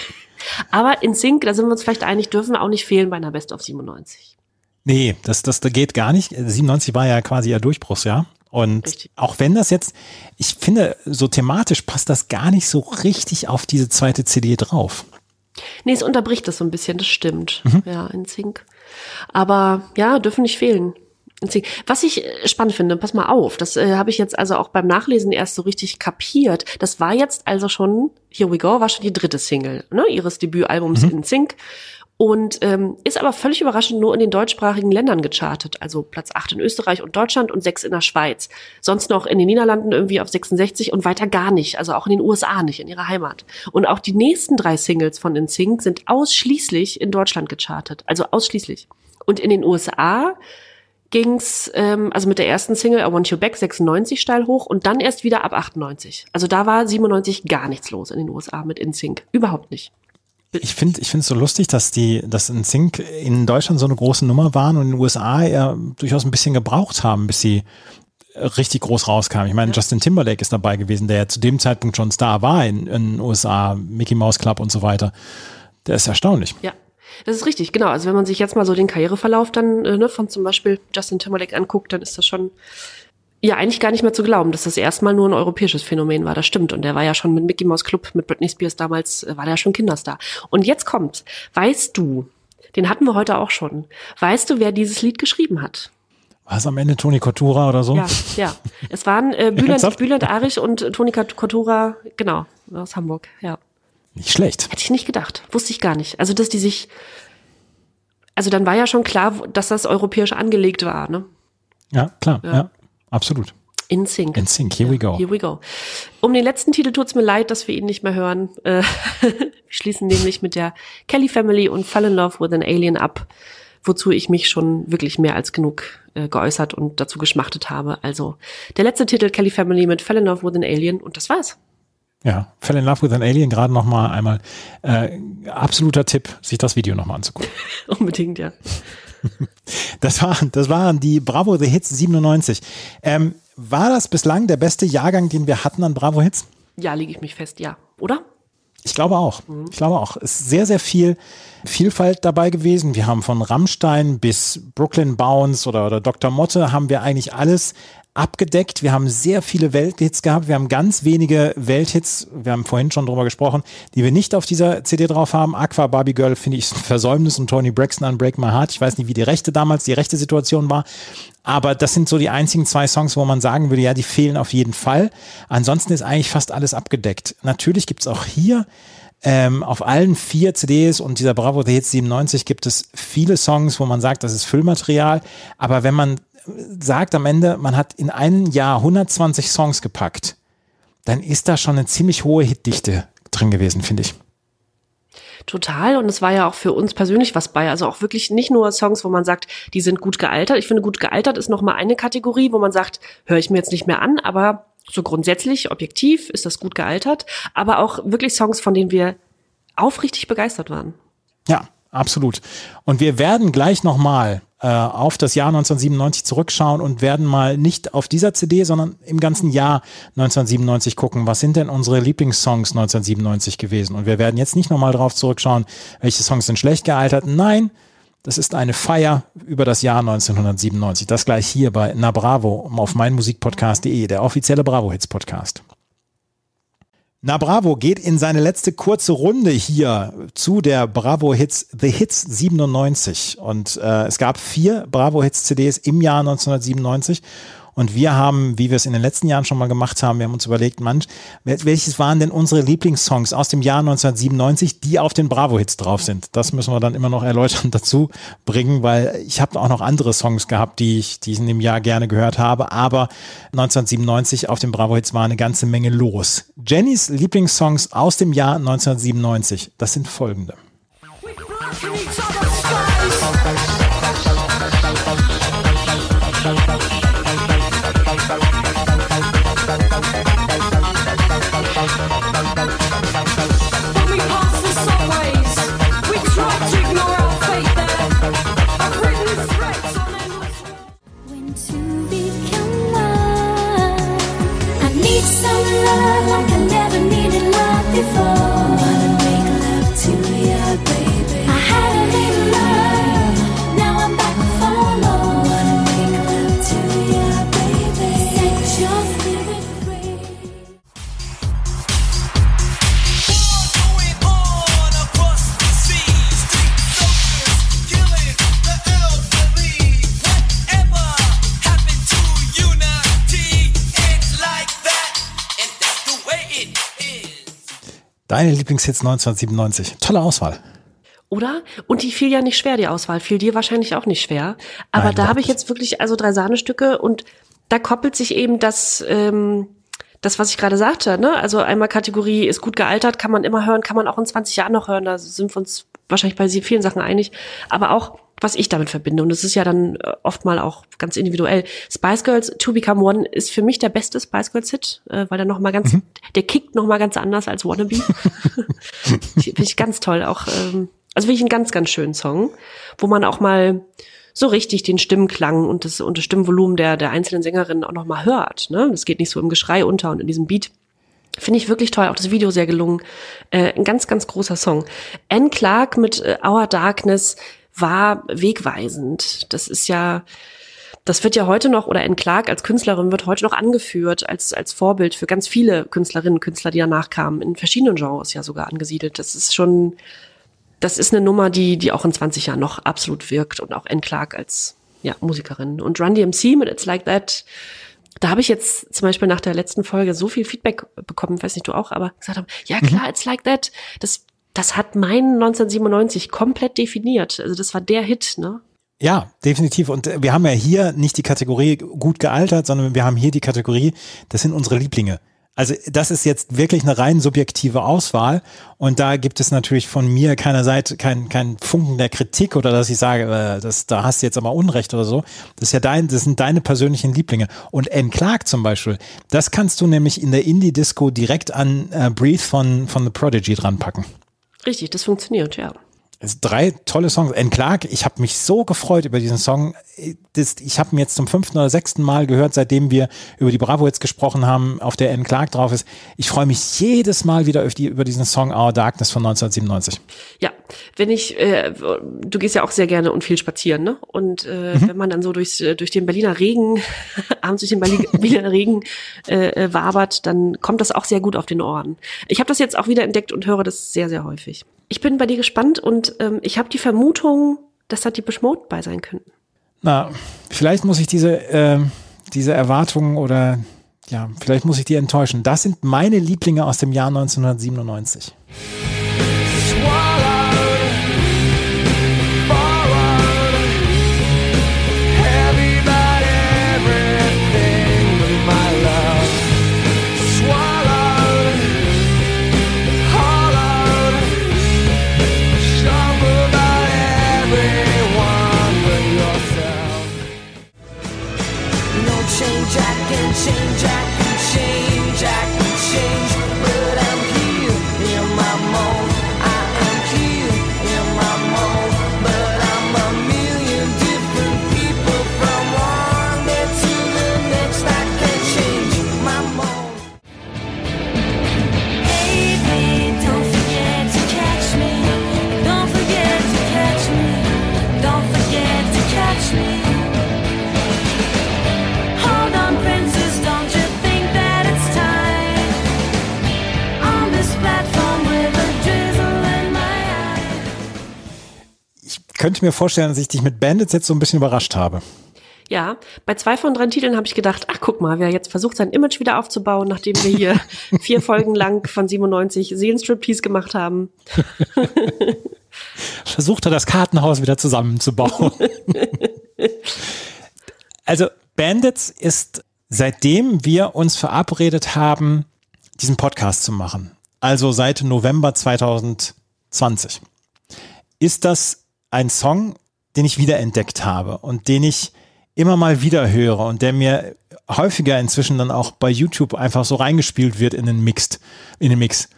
Aber in Sync, da sind wir uns vielleicht einig, dürfen auch nicht fehlen bei einer Best of 97. Nee, das, das, geht gar nicht. 97 war ja quasi ihr Durchbruchsjahr. Und Richtig. auch wenn das jetzt, ich finde, so thematisch passt das gar nicht so richtig auf diese zweite CD drauf. Nee, es unterbricht das so ein bisschen, das stimmt. Ja, in Sync. Aber ja, dürfen nicht fehlen. Was ich äh, spannend finde, pass mal auf, das äh, habe ich jetzt also auch beim Nachlesen erst so richtig kapiert. Das war jetzt also schon, Here We Go, war schon die dritte Single ne, ihres Debütalbums in Sync. Und ähm, ist aber völlig überraschend nur in den deutschsprachigen Ländern gechartet. Also Platz 8 in Österreich und Deutschland und 6 in der Schweiz. Sonst noch in den Niederlanden irgendwie auf 66 und weiter gar nicht. Also auch in den USA nicht, in ihrer Heimat. Und auch die nächsten drei Singles von NSYNC sind ausschließlich in Deutschland gechartet. Also ausschließlich. Und in den USA ging's ähm, also mit der ersten Single I Want You Back 96 steil hoch und dann erst wieder ab 98. Also da war 97 gar nichts los in den USA mit InSync. Überhaupt nicht. Ich finde ich finde es so lustig, dass die, dass in Sync in Deutschland so eine große Nummer waren und in den USA eher durchaus ein bisschen gebraucht haben, bis sie richtig groß rauskam. Ich meine, Justin Timberlake ist dabei gewesen, der ja zu dem Zeitpunkt schon Star war in, in den USA, Mickey Mouse Club und so weiter. Der ist erstaunlich. Ja. Das ist richtig, genau. Also wenn man sich jetzt mal so den Karriereverlauf dann äh, ne, von zum Beispiel Justin Timberlake anguckt, dann ist das schon ja eigentlich gar nicht mehr zu glauben, dass das erstmal nur ein europäisches Phänomen war. Das stimmt. Und der war ja schon mit Mickey Mouse Club, mit Britney Spears damals, äh, war der ja schon Kinderstar. Und jetzt kommt, weißt du, den hatten wir heute auch schon. Weißt du, wer dieses Lied geschrieben hat? War es am Ende Toni Kotura oder so? Ja, ja. Es waren äh, Bülent? Bülent Arich und äh, Toni Kotura, genau, aus Hamburg, ja. Nicht schlecht. Hätte ich nicht gedacht. Wusste ich gar nicht. Also, dass die sich. Also dann war ja schon klar, dass das europäisch angelegt war, ne? Ja, klar. Ja, absolut. In Sync. In Sync, here we go. Here we go. Um den letzten Titel tut's mir leid, dass wir ihn nicht mehr hören. Äh, wir schließen nämlich mit der Kelly Family und Fall in Love with an Alien ab, wozu ich mich schon wirklich mehr als genug äh, geäußert und dazu geschmachtet habe. Also der letzte Titel Kelly Family mit Fall in Love with an Alien und das war's. Ja, Fell in Love with an Alien, gerade noch mal einmal. Äh, absoluter Tipp, sich das Video nochmal anzugucken. Unbedingt, ja. Das waren, das waren die Bravo The Hits 97. Ähm, war das bislang der beste Jahrgang, den wir hatten an Bravo Hits? Ja, lege ich mich fest, ja. Oder? Ich glaube auch. Ich glaube auch. Es ist sehr, sehr viel Vielfalt dabei gewesen. Wir haben von Rammstein bis Brooklyn Bounce oder, oder Dr. Motte haben wir eigentlich alles abgedeckt. Wir haben sehr viele Welthits gehabt. Wir haben ganz wenige Welthits, wir haben vorhin schon drüber gesprochen, die wir nicht auf dieser CD drauf haben. Aqua Barbie Girl finde ich ein Versäumnis und Tony Braxton an Break My Heart. Ich weiß nicht, wie die Rechte damals, die rechte Situation war. Aber das sind so die einzigen zwei Songs, wo man sagen würde, ja, die fehlen auf jeden Fall. Ansonsten ist eigentlich fast alles abgedeckt. Natürlich gibt es auch hier ähm, auf allen vier CDs und dieser Bravo The Hits 97 gibt es viele Songs, wo man sagt, das ist Füllmaterial. Aber wenn man sagt am Ende, man hat in einem Jahr 120 Songs gepackt, dann ist da schon eine ziemlich hohe Hitdichte drin gewesen, finde ich. Total. Und es war ja auch für uns persönlich was bei. Also auch wirklich nicht nur Songs, wo man sagt, die sind gut gealtert. Ich finde, gut gealtert ist nochmal eine Kategorie, wo man sagt, höre ich mir jetzt nicht mehr an, aber so grundsätzlich, objektiv ist das gut gealtert. Aber auch wirklich Songs, von denen wir aufrichtig begeistert waren. Ja, absolut. Und wir werden gleich nochmal äh, auf das Jahr 1997 zurückschauen und werden mal nicht auf dieser CD, sondern im ganzen Jahr 1997 gucken, was sind denn unsere Lieblingssongs 1997 gewesen. Und wir werden jetzt nicht nochmal drauf zurückschauen, welche Songs sind schlecht gealtert. Nein, das ist eine Feier über das Jahr 1997. Das gleich hier bei Na Bravo auf meinmusikpodcast.de, der offizielle Bravo Hits Podcast. Na Bravo geht in seine letzte kurze Runde hier zu der Bravo Hits The Hits 97 und äh, es gab vier Bravo Hits CDs im Jahr 1997 und wir haben, wie wir es in den letzten Jahren schon mal gemacht haben, wir haben uns überlegt, manch, wel- welches waren denn unsere Lieblingssongs aus dem Jahr 1997, die auf den Bravo-Hits drauf sind. Das müssen wir dann immer noch erläutern dazu bringen, weil ich habe auch noch andere Songs gehabt, die ich, die ich in dem Jahr gerne gehört habe, aber 1997 auf den Bravo-Hits war eine ganze Menge los. Jennys Lieblingssongs aus dem Jahr 1997, das sind folgende. When Deine Lieblingshits 1997. Tolle Auswahl. Oder? Und die fiel ja nicht schwer, die Auswahl. Fiel dir wahrscheinlich auch nicht schwer. Aber Nein, da habe ich jetzt wirklich also drei Sahnestücke und da koppelt sich eben das, ähm, das, was ich gerade sagte, ne? Also einmal Kategorie ist gut gealtert, kann man immer hören, kann man auch in 20 Jahren noch hören. Da sind wir uns wahrscheinlich bei vielen Sachen einig. Aber auch, was ich damit verbinde. Und das ist ja dann äh, oft mal auch ganz individuell. Spice Girls To Become One ist für mich der beste Spice Girls Hit, äh, weil der noch mal ganz, der kickt noch mal ganz anders als Wannabe. Finde ich ganz toll. Auch, ähm, also finde ich einen ganz, ganz schönen Song, wo man auch mal so richtig den Stimmenklang und das, und das Stimmvolumen der, der einzelnen Sängerinnen auch noch mal hört. Ne? Das geht nicht so im Geschrei unter und in diesem Beat. Finde ich wirklich toll. Auch das Video sehr gelungen. Äh, ein ganz, ganz großer Song. Anne Clark mit äh, Our Darkness war wegweisend. Das ist ja, das wird ja heute noch, oder Anne Clark als Künstlerin wird heute noch angeführt als, als Vorbild für ganz viele Künstlerinnen und Künstler, die danach kamen, in verschiedenen Genres ja sogar angesiedelt. Das ist schon, das ist eine Nummer, die, die auch in 20 Jahren noch absolut wirkt und auch Anne Clark als, ja, Musikerin. Und Run DMC mit It's Like That, da habe ich jetzt zum Beispiel nach der letzten Folge so viel Feedback bekommen, weiß nicht du auch, aber gesagt haben, ja klar, It's Like That, das, das hat meinen 1997 komplett definiert. Also das war der Hit, ne? Ja, definitiv. Und äh, wir haben ja hier nicht die Kategorie gut gealtert, sondern wir haben hier die Kategorie, das sind unsere Lieblinge. Also das ist jetzt wirklich eine rein subjektive Auswahl und da gibt es natürlich von mir keiner Seite kein, kein Funken der Kritik oder dass ich sage, äh, das, da hast du jetzt aber Unrecht oder so. Das ist ja dein, das sind deine persönlichen Lieblinge. Und Anne Clark zum Beispiel, das kannst du nämlich in der Indie-Disco direkt an äh, Breathe von, von The Prodigy dran packen. Richtig, das funktioniert, ja. Drei tolle Songs. Anne Clark, ich habe mich so gefreut über diesen Song. Das, ich habe ihn jetzt zum fünften oder sechsten Mal gehört, seitdem wir über die Bravo jetzt gesprochen haben, auf der Anne Clark drauf ist. Ich freue mich jedes Mal wieder die, über diesen Song Our Darkness von 1997. Ja, wenn ich, äh, du gehst ja auch sehr gerne und viel spazieren, ne? Und äh, wenn man dann so durchs, äh, durch den Berliner Regen, abends durch den Berli- Berliner Regen äh, äh, wabert, dann kommt das auch sehr gut auf den Ohren. Ich habe das jetzt auch wieder entdeckt und höre das sehr, sehr häufig. Ich bin bei dir gespannt und ähm, ich habe die Vermutung, dass da die Mode bei sein könnten. Na, vielleicht muss ich diese, äh, diese Erwartungen oder ja, vielleicht muss ich die enttäuschen. Das sind meine Lieblinge aus dem Jahr 1997. könnte mir vorstellen, dass ich dich mit Bandits jetzt so ein bisschen überrascht habe. Ja, bei zwei von drei Titeln habe ich gedacht, ach guck mal, wer jetzt versucht, sein Image wieder aufzubauen, nachdem wir hier vier Folgen lang von 97 Seelenstriptease gemacht haben. versucht er das Kartenhaus wieder zusammenzubauen. also Bandits ist, seitdem wir uns verabredet haben, diesen Podcast zu machen, also seit November 2020, ist das ein Song, den ich wiederentdeckt habe und den ich immer mal wieder höre und der mir häufiger inzwischen dann auch bei YouTube einfach so reingespielt wird in den Mixed, in den Mix.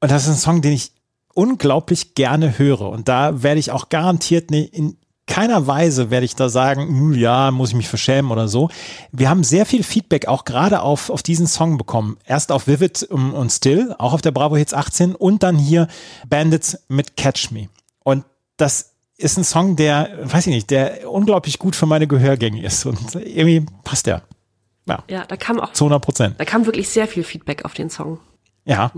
Und das ist ein Song, den ich unglaublich gerne höre. Und da werde ich auch garantiert in keiner Weise werde ich da sagen, "Hm, ja, muss ich mich verschämen oder so. Wir haben sehr viel Feedback auch gerade auf, auf diesen Song bekommen. Erst auf Vivid und, und Still, auch auf der Bravo Hits 18 und dann hier Bandits mit Catch Me. Und das ist ein Song, der, weiß ich nicht, der unglaublich gut für meine Gehörgänge ist. Und irgendwie passt der. Ja, Ja, da kam auch, zu 100 Prozent. da kam wirklich sehr viel Feedback auf den Song. Ja.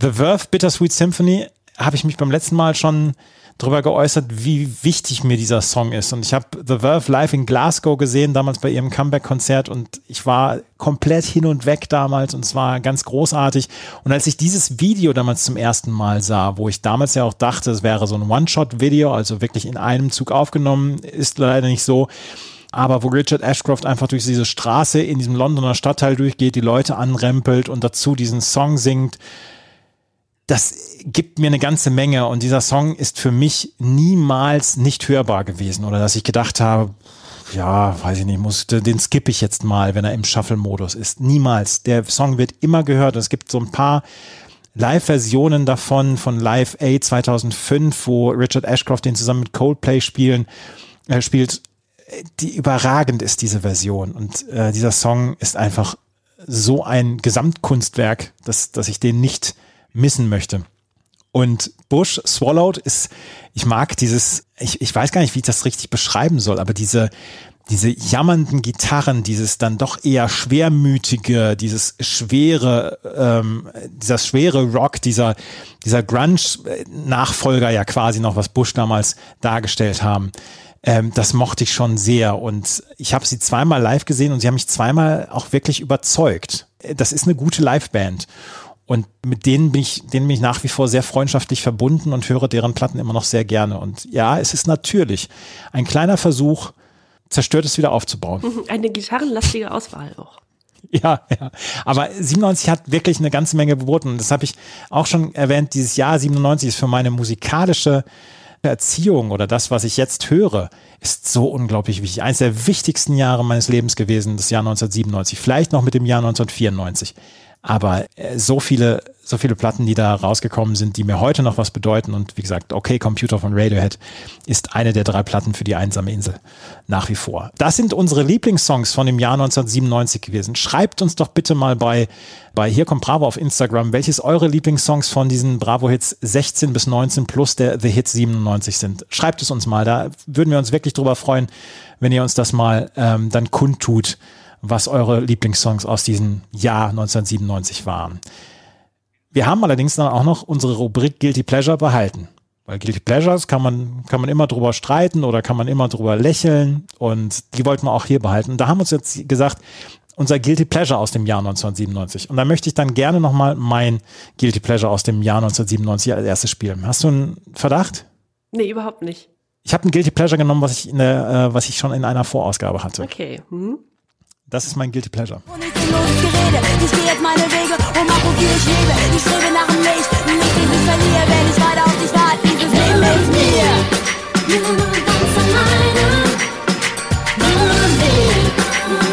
The Verve Bittersweet Symphony habe ich mich beim letzten Mal schon drüber geäußert, wie wichtig mir dieser Song ist. Und ich habe The Verve live in Glasgow gesehen, damals bei ihrem Comeback-Konzert und ich war komplett hin und weg damals und es war ganz großartig. Und als ich dieses Video damals zum ersten Mal sah, wo ich damals ja auch dachte, es wäre so ein One-Shot-Video, also wirklich in einem Zug aufgenommen, ist leider nicht so. Aber wo Richard Ashcroft einfach durch diese Straße in diesem Londoner Stadtteil durchgeht, die Leute anrempelt und dazu diesen Song singt, das gibt mir eine ganze Menge und dieser Song ist für mich niemals nicht hörbar gewesen oder dass ich gedacht habe, ja, weiß ich nicht, muss, den skippe ich jetzt mal, wenn er im Shuffle-Modus ist. Niemals. Der Song wird immer gehört. Es gibt so ein paar Live-Versionen davon von Live A 2005, wo Richard Ashcroft den zusammen mit Coldplay spielen, äh, spielt. Die überragend ist diese Version und äh, dieser Song ist einfach so ein Gesamtkunstwerk, dass, dass ich den nicht missen möchte. Und Bush Swallowed ist, ich mag dieses, ich, ich weiß gar nicht, wie ich das richtig beschreiben soll, aber diese, diese jammernden Gitarren, dieses dann doch eher schwermütige, dieses schwere, ähm, dieser schwere Rock, dieser, dieser Grunge-Nachfolger ja quasi noch, was Bush damals dargestellt haben. Ähm, das mochte ich schon sehr und ich habe sie zweimal live gesehen und sie haben mich zweimal auch wirklich überzeugt. Das ist eine gute Liveband. Und mit denen bin ich, denen bin ich nach wie vor sehr freundschaftlich verbunden und höre deren Platten immer noch sehr gerne. Und ja, es ist natürlich ein kleiner Versuch, zerstört es wieder aufzubauen. Eine gitarrenlastige Auswahl auch. Ja, ja. Aber 97 hat wirklich eine ganze Menge geboten. Das habe ich auch schon erwähnt. Dieses Jahr 97 ist für meine musikalische Erziehung oder das, was ich jetzt höre, ist so unglaublich wichtig. Eines der wichtigsten Jahre meines Lebens gewesen, das Jahr 1997. Vielleicht noch mit dem Jahr 1994. Aber äh, so viele, so viele Platten, die da rausgekommen sind, die mir heute noch was bedeuten. Und wie gesagt, Okay Computer von Radiohead ist eine der drei Platten für die einsame Insel. Nach wie vor. Das sind unsere Lieblingssongs von dem Jahr 1997 gewesen. Schreibt uns doch bitte mal bei, bei Hier kommt Bravo auf Instagram, welches eure Lieblingssongs von diesen Bravo-Hits 16 bis 19 plus der The Hits 97 sind. Schreibt es uns mal. Da würden wir uns wirklich drüber freuen, wenn ihr uns das mal ähm, dann kundtut was eure Lieblingssongs aus diesem Jahr 1997 waren. Wir haben allerdings dann auch noch unsere Rubrik Guilty Pleasure behalten. Weil Guilty Pleasures kann man, kann man immer drüber streiten oder kann man immer drüber lächeln und die wollten wir auch hier behalten. Da haben wir uns jetzt gesagt, unser Guilty Pleasure aus dem Jahr 1997. Und da möchte ich dann gerne nochmal mein Guilty Pleasure aus dem Jahr 1997 als erstes spielen. Hast du einen Verdacht? Nee, überhaupt nicht. Ich habe ein Guilty Pleasure genommen, was ich, in der, äh, was ich schon in einer Vorausgabe hatte. Okay. Hm? Das ist mein Guilty Pleasure. Und ich bin Gerede. Ich gehe jetzt meine Wege und mach, wofür ich lebe. Ich strebe nach dem Licht, nicht den ich verliere, wenn ich weiter auf dich warte. Dieses Leben ist mir. Nur ganz alleine. Nur mich. Nur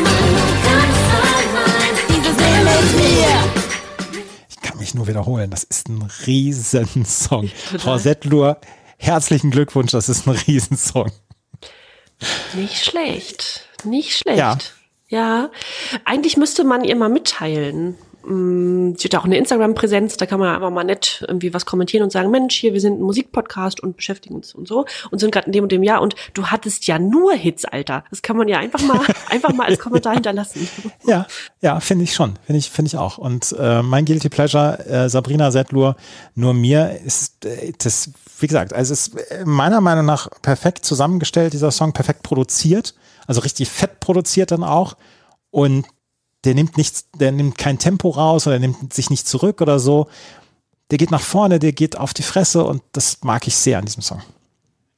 meine ganz allein. Dieses Leben ist mir. Ich kann mich nur wiederholen. Das ist ein Riesensong. Frau Settlur, herzlichen Glückwunsch. Das ist ein Riesensong. Nicht schlecht. Nicht schlecht. Ja. Ja. Eigentlich müsste man ihr mal mitteilen. Mm, Sie hat auch eine Instagram-Präsenz, da kann man einfach mal nett irgendwie was kommentieren und sagen, Mensch, hier, wir sind ein Musikpodcast und beschäftigen uns und so und sind gerade in dem und dem Jahr und du hattest ja nur Hits, Alter. Das kann man ja einfach mal, einfach mal als Kommentar hinterlassen. Ja, ja, finde ich schon. Finde ich, finde ich auch. Und äh, mein Guilty Pleasure, äh, Sabrina Settlur, nur mir ist äh, das, wie gesagt, also es ist äh, meiner Meinung nach perfekt zusammengestellt, dieser Song, perfekt produziert, also richtig fett produziert dann auch. Und der nimmt nichts, der nimmt kein Tempo raus oder nimmt sich nicht zurück oder so. Der geht nach vorne, der geht auf die Fresse und das mag ich sehr an diesem Song.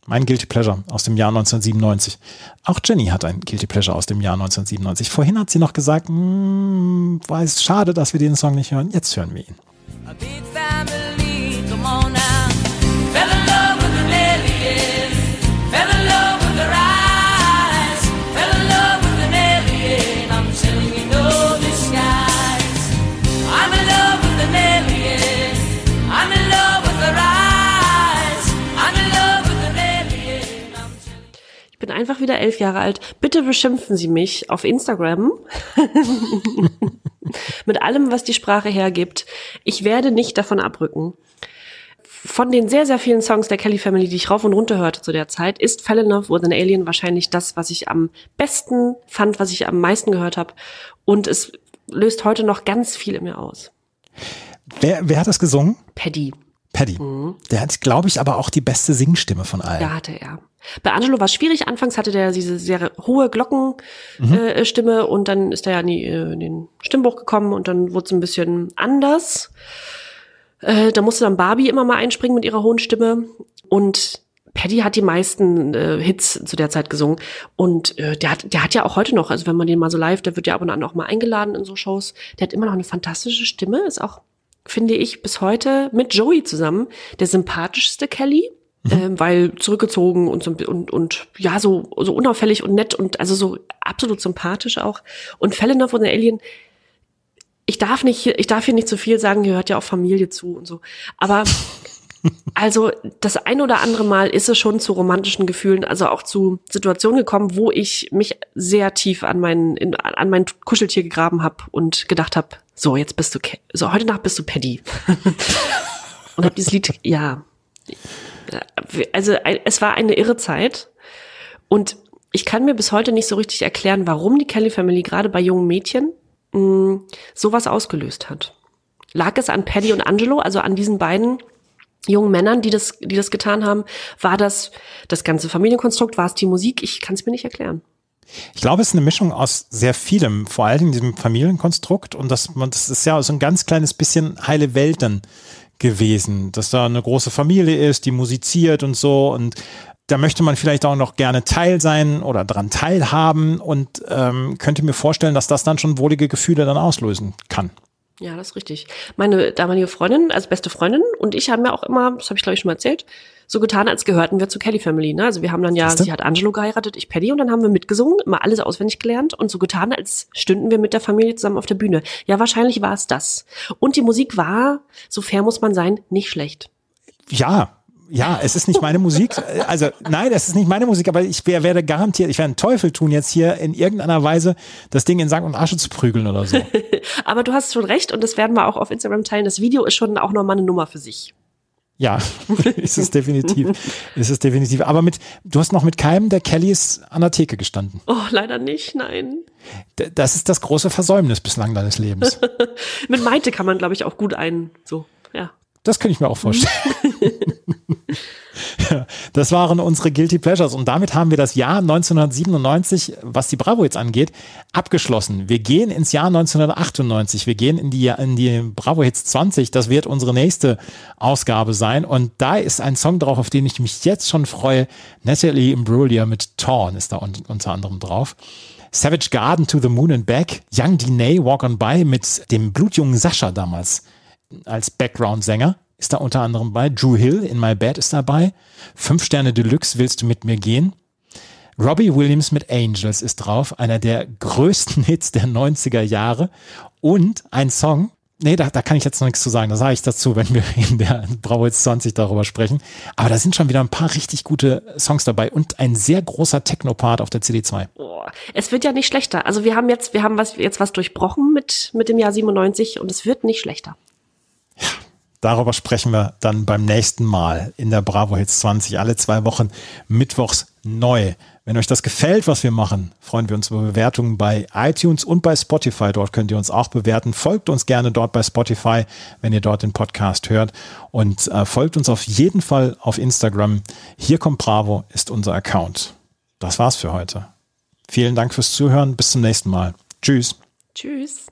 Mein Guilty Pleasure aus dem Jahr 1997. Auch Jenny hat ein Guilty Pleasure aus dem Jahr 1997. Vorhin hat sie noch gesagt, "Mm, war es schade, dass wir den Song nicht hören. Jetzt hören wir ihn. A big family, come on now. Einfach wieder elf Jahre alt. Bitte beschimpfen Sie mich auf Instagram. Mit allem, was die Sprache hergibt. Ich werde nicht davon abrücken. Von den sehr, sehr vielen Songs der Kelly Family, die ich rauf und runter hörte zu der Zeit, ist Fell in Love with an Alien wahrscheinlich das, was ich am besten fand, was ich am meisten gehört habe. Und es löst heute noch ganz viel in mir aus. Wer, wer hat das gesungen? Paddy. Paddy. Der hat, glaube ich, aber auch die beste Singstimme von allen. Ja, hatte er. Bei Angelo war es schwierig. Anfangs hatte der diese sehr hohe Glockenstimme äh, Stimme und dann ist er ja in, die, äh, in den Stimmbuch gekommen und dann wurde es ein bisschen anders. Äh, da musste dann Barbie immer mal einspringen mit ihrer hohen Stimme und Paddy hat die meisten äh, Hits zu der Zeit gesungen und äh, der hat der hat ja auch heute noch, also wenn man den mal so live, der wird ja ab und an auch mal eingeladen in so Shows, der hat immer noch eine fantastische Stimme, ist auch finde ich bis heute mit Joey zusammen der sympathischste Kelly, ähm, weil zurückgezogen und so und und ja so so unauffällig und nett und also so absolut sympathisch auch und Fallon von der Alien ich darf nicht, ich darf hier nicht zu viel sagen, hier hört ja auch Familie zu und so. Aber also das ein oder andere Mal ist es schon zu romantischen Gefühlen, also auch zu Situationen gekommen, wo ich mich sehr tief an mein, in, an mein Kuscheltier gegraben habe und gedacht habe, so jetzt bist du, so heute Nacht bist du Paddy. und habe dieses Lied, ja, also es war eine irre Zeit und ich kann mir bis heute nicht so richtig erklären, warum die Kelly Family gerade bei jungen Mädchen mh, sowas ausgelöst hat. Lag es an Paddy und Angelo, also an diesen beiden jungen Männern, die das, die das getan haben? War das das ganze Familienkonstrukt? War es die Musik? Ich kann es mir nicht erklären. Ich glaube, es ist eine Mischung aus sehr vielem, vor allem diesem Familienkonstrukt und das, das ist ja so ein ganz kleines bisschen heile Welt dann gewesen, dass da eine große Familie ist, die musiziert und so. Und da möchte man vielleicht auch noch gerne Teil sein oder dran teilhaben. Und ähm, könnte mir vorstellen, dass das dann schon wohlige Gefühle dann auslösen kann. Ja, das ist richtig. Meine damalige Freundin, also beste Freundin und ich haben ja auch immer, das habe ich glaube ich schon mal erzählt, so getan, als gehörten wir zur Kelly Family. Ne? Also wir haben dann ja, sie hat Angelo geheiratet, ich Paddy und dann haben wir mitgesungen, immer alles auswendig gelernt und so getan, als stünden wir mit der Familie zusammen auf der Bühne. Ja, wahrscheinlich war es das. Und die Musik war, so fair muss man sein, nicht schlecht. Ja, ja, es ist nicht meine Musik. Also nein, es ist nicht meine Musik, aber ich wär, werde garantiert, ich werde einen Teufel tun, jetzt hier in irgendeiner Weise das Ding in Sack und Asche zu prügeln oder so. Aber du hast schon recht und das werden wir auch auf Instagram teilen. Das Video ist schon auch nochmal eine Nummer für sich. Ja, ist es definitiv. Ist es definitiv. Aber mit, du hast noch mit keinem der Kellys an der Theke gestanden. Oh, leider nicht, nein. D- Das ist das große Versäumnis bislang deines Lebens. Mit Maite kann man, glaube ich, auch gut ein, so, ja. Das könnte ich mir auch vorstellen. Ja, das waren unsere Guilty Pleasures und damit haben wir das Jahr 1997, was die Bravo jetzt angeht, abgeschlossen. Wir gehen ins Jahr 1998, wir gehen in die, in die Bravo Hits 20, das wird unsere nächste Ausgabe sein und da ist ein Song drauf, auf den ich mich jetzt schon freue. Natalie Imbruglia mit Torn ist da un unter anderem drauf. Savage Garden to the Moon and Back, Young Diney Walk on By mit dem blutjungen Sascha damals als Background-Sänger ist da unter anderem bei. Drew Hill in My Bed ist dabei. Fünf Sterne Deluxe willst du mit mir gehen? Robbie Williams mit Angels ist drauf, einer der größten Hits der 90er Jahre. Und ein Song, nee, da, da kann ich jetzt noch nichts zu sagen, da sage ich dazu, wenn wir in der Bravo Hits 20 darüber sprechen. Aber da sind schon wieder ein paar richtig gute Songs dabei und ein sehr großer Techno-Part auf der CD2. Oh, es wird ja nicht schlechter. Also wir haben jetzt, wir haben was, jetzt was durchbrochen mit, mit dem Jahr 97 und es wird nicht schlechter. Darüber sprechen wir dann beim nächsten Mal in der Bravo Hits 20, alle zwei Wochen mittwochs neu. Wenn euch das gefällt, was wir machen, freuen wir uns über Bewertungen bei iTunes und bei Spotify. Dort könnt ihr uns auch bewerten. Folgt uns gerne dort bei Spotify, wenn ihr dort den Podcast hört. Und äh, folgt uns auf jeden Fall auf Instagram. Hier kommt Bravo ist unser Account. Das war's für heute. Vielen Dank fürs Zuhören. Bis zum nächsten Mal. Tschüss. Tschüss. –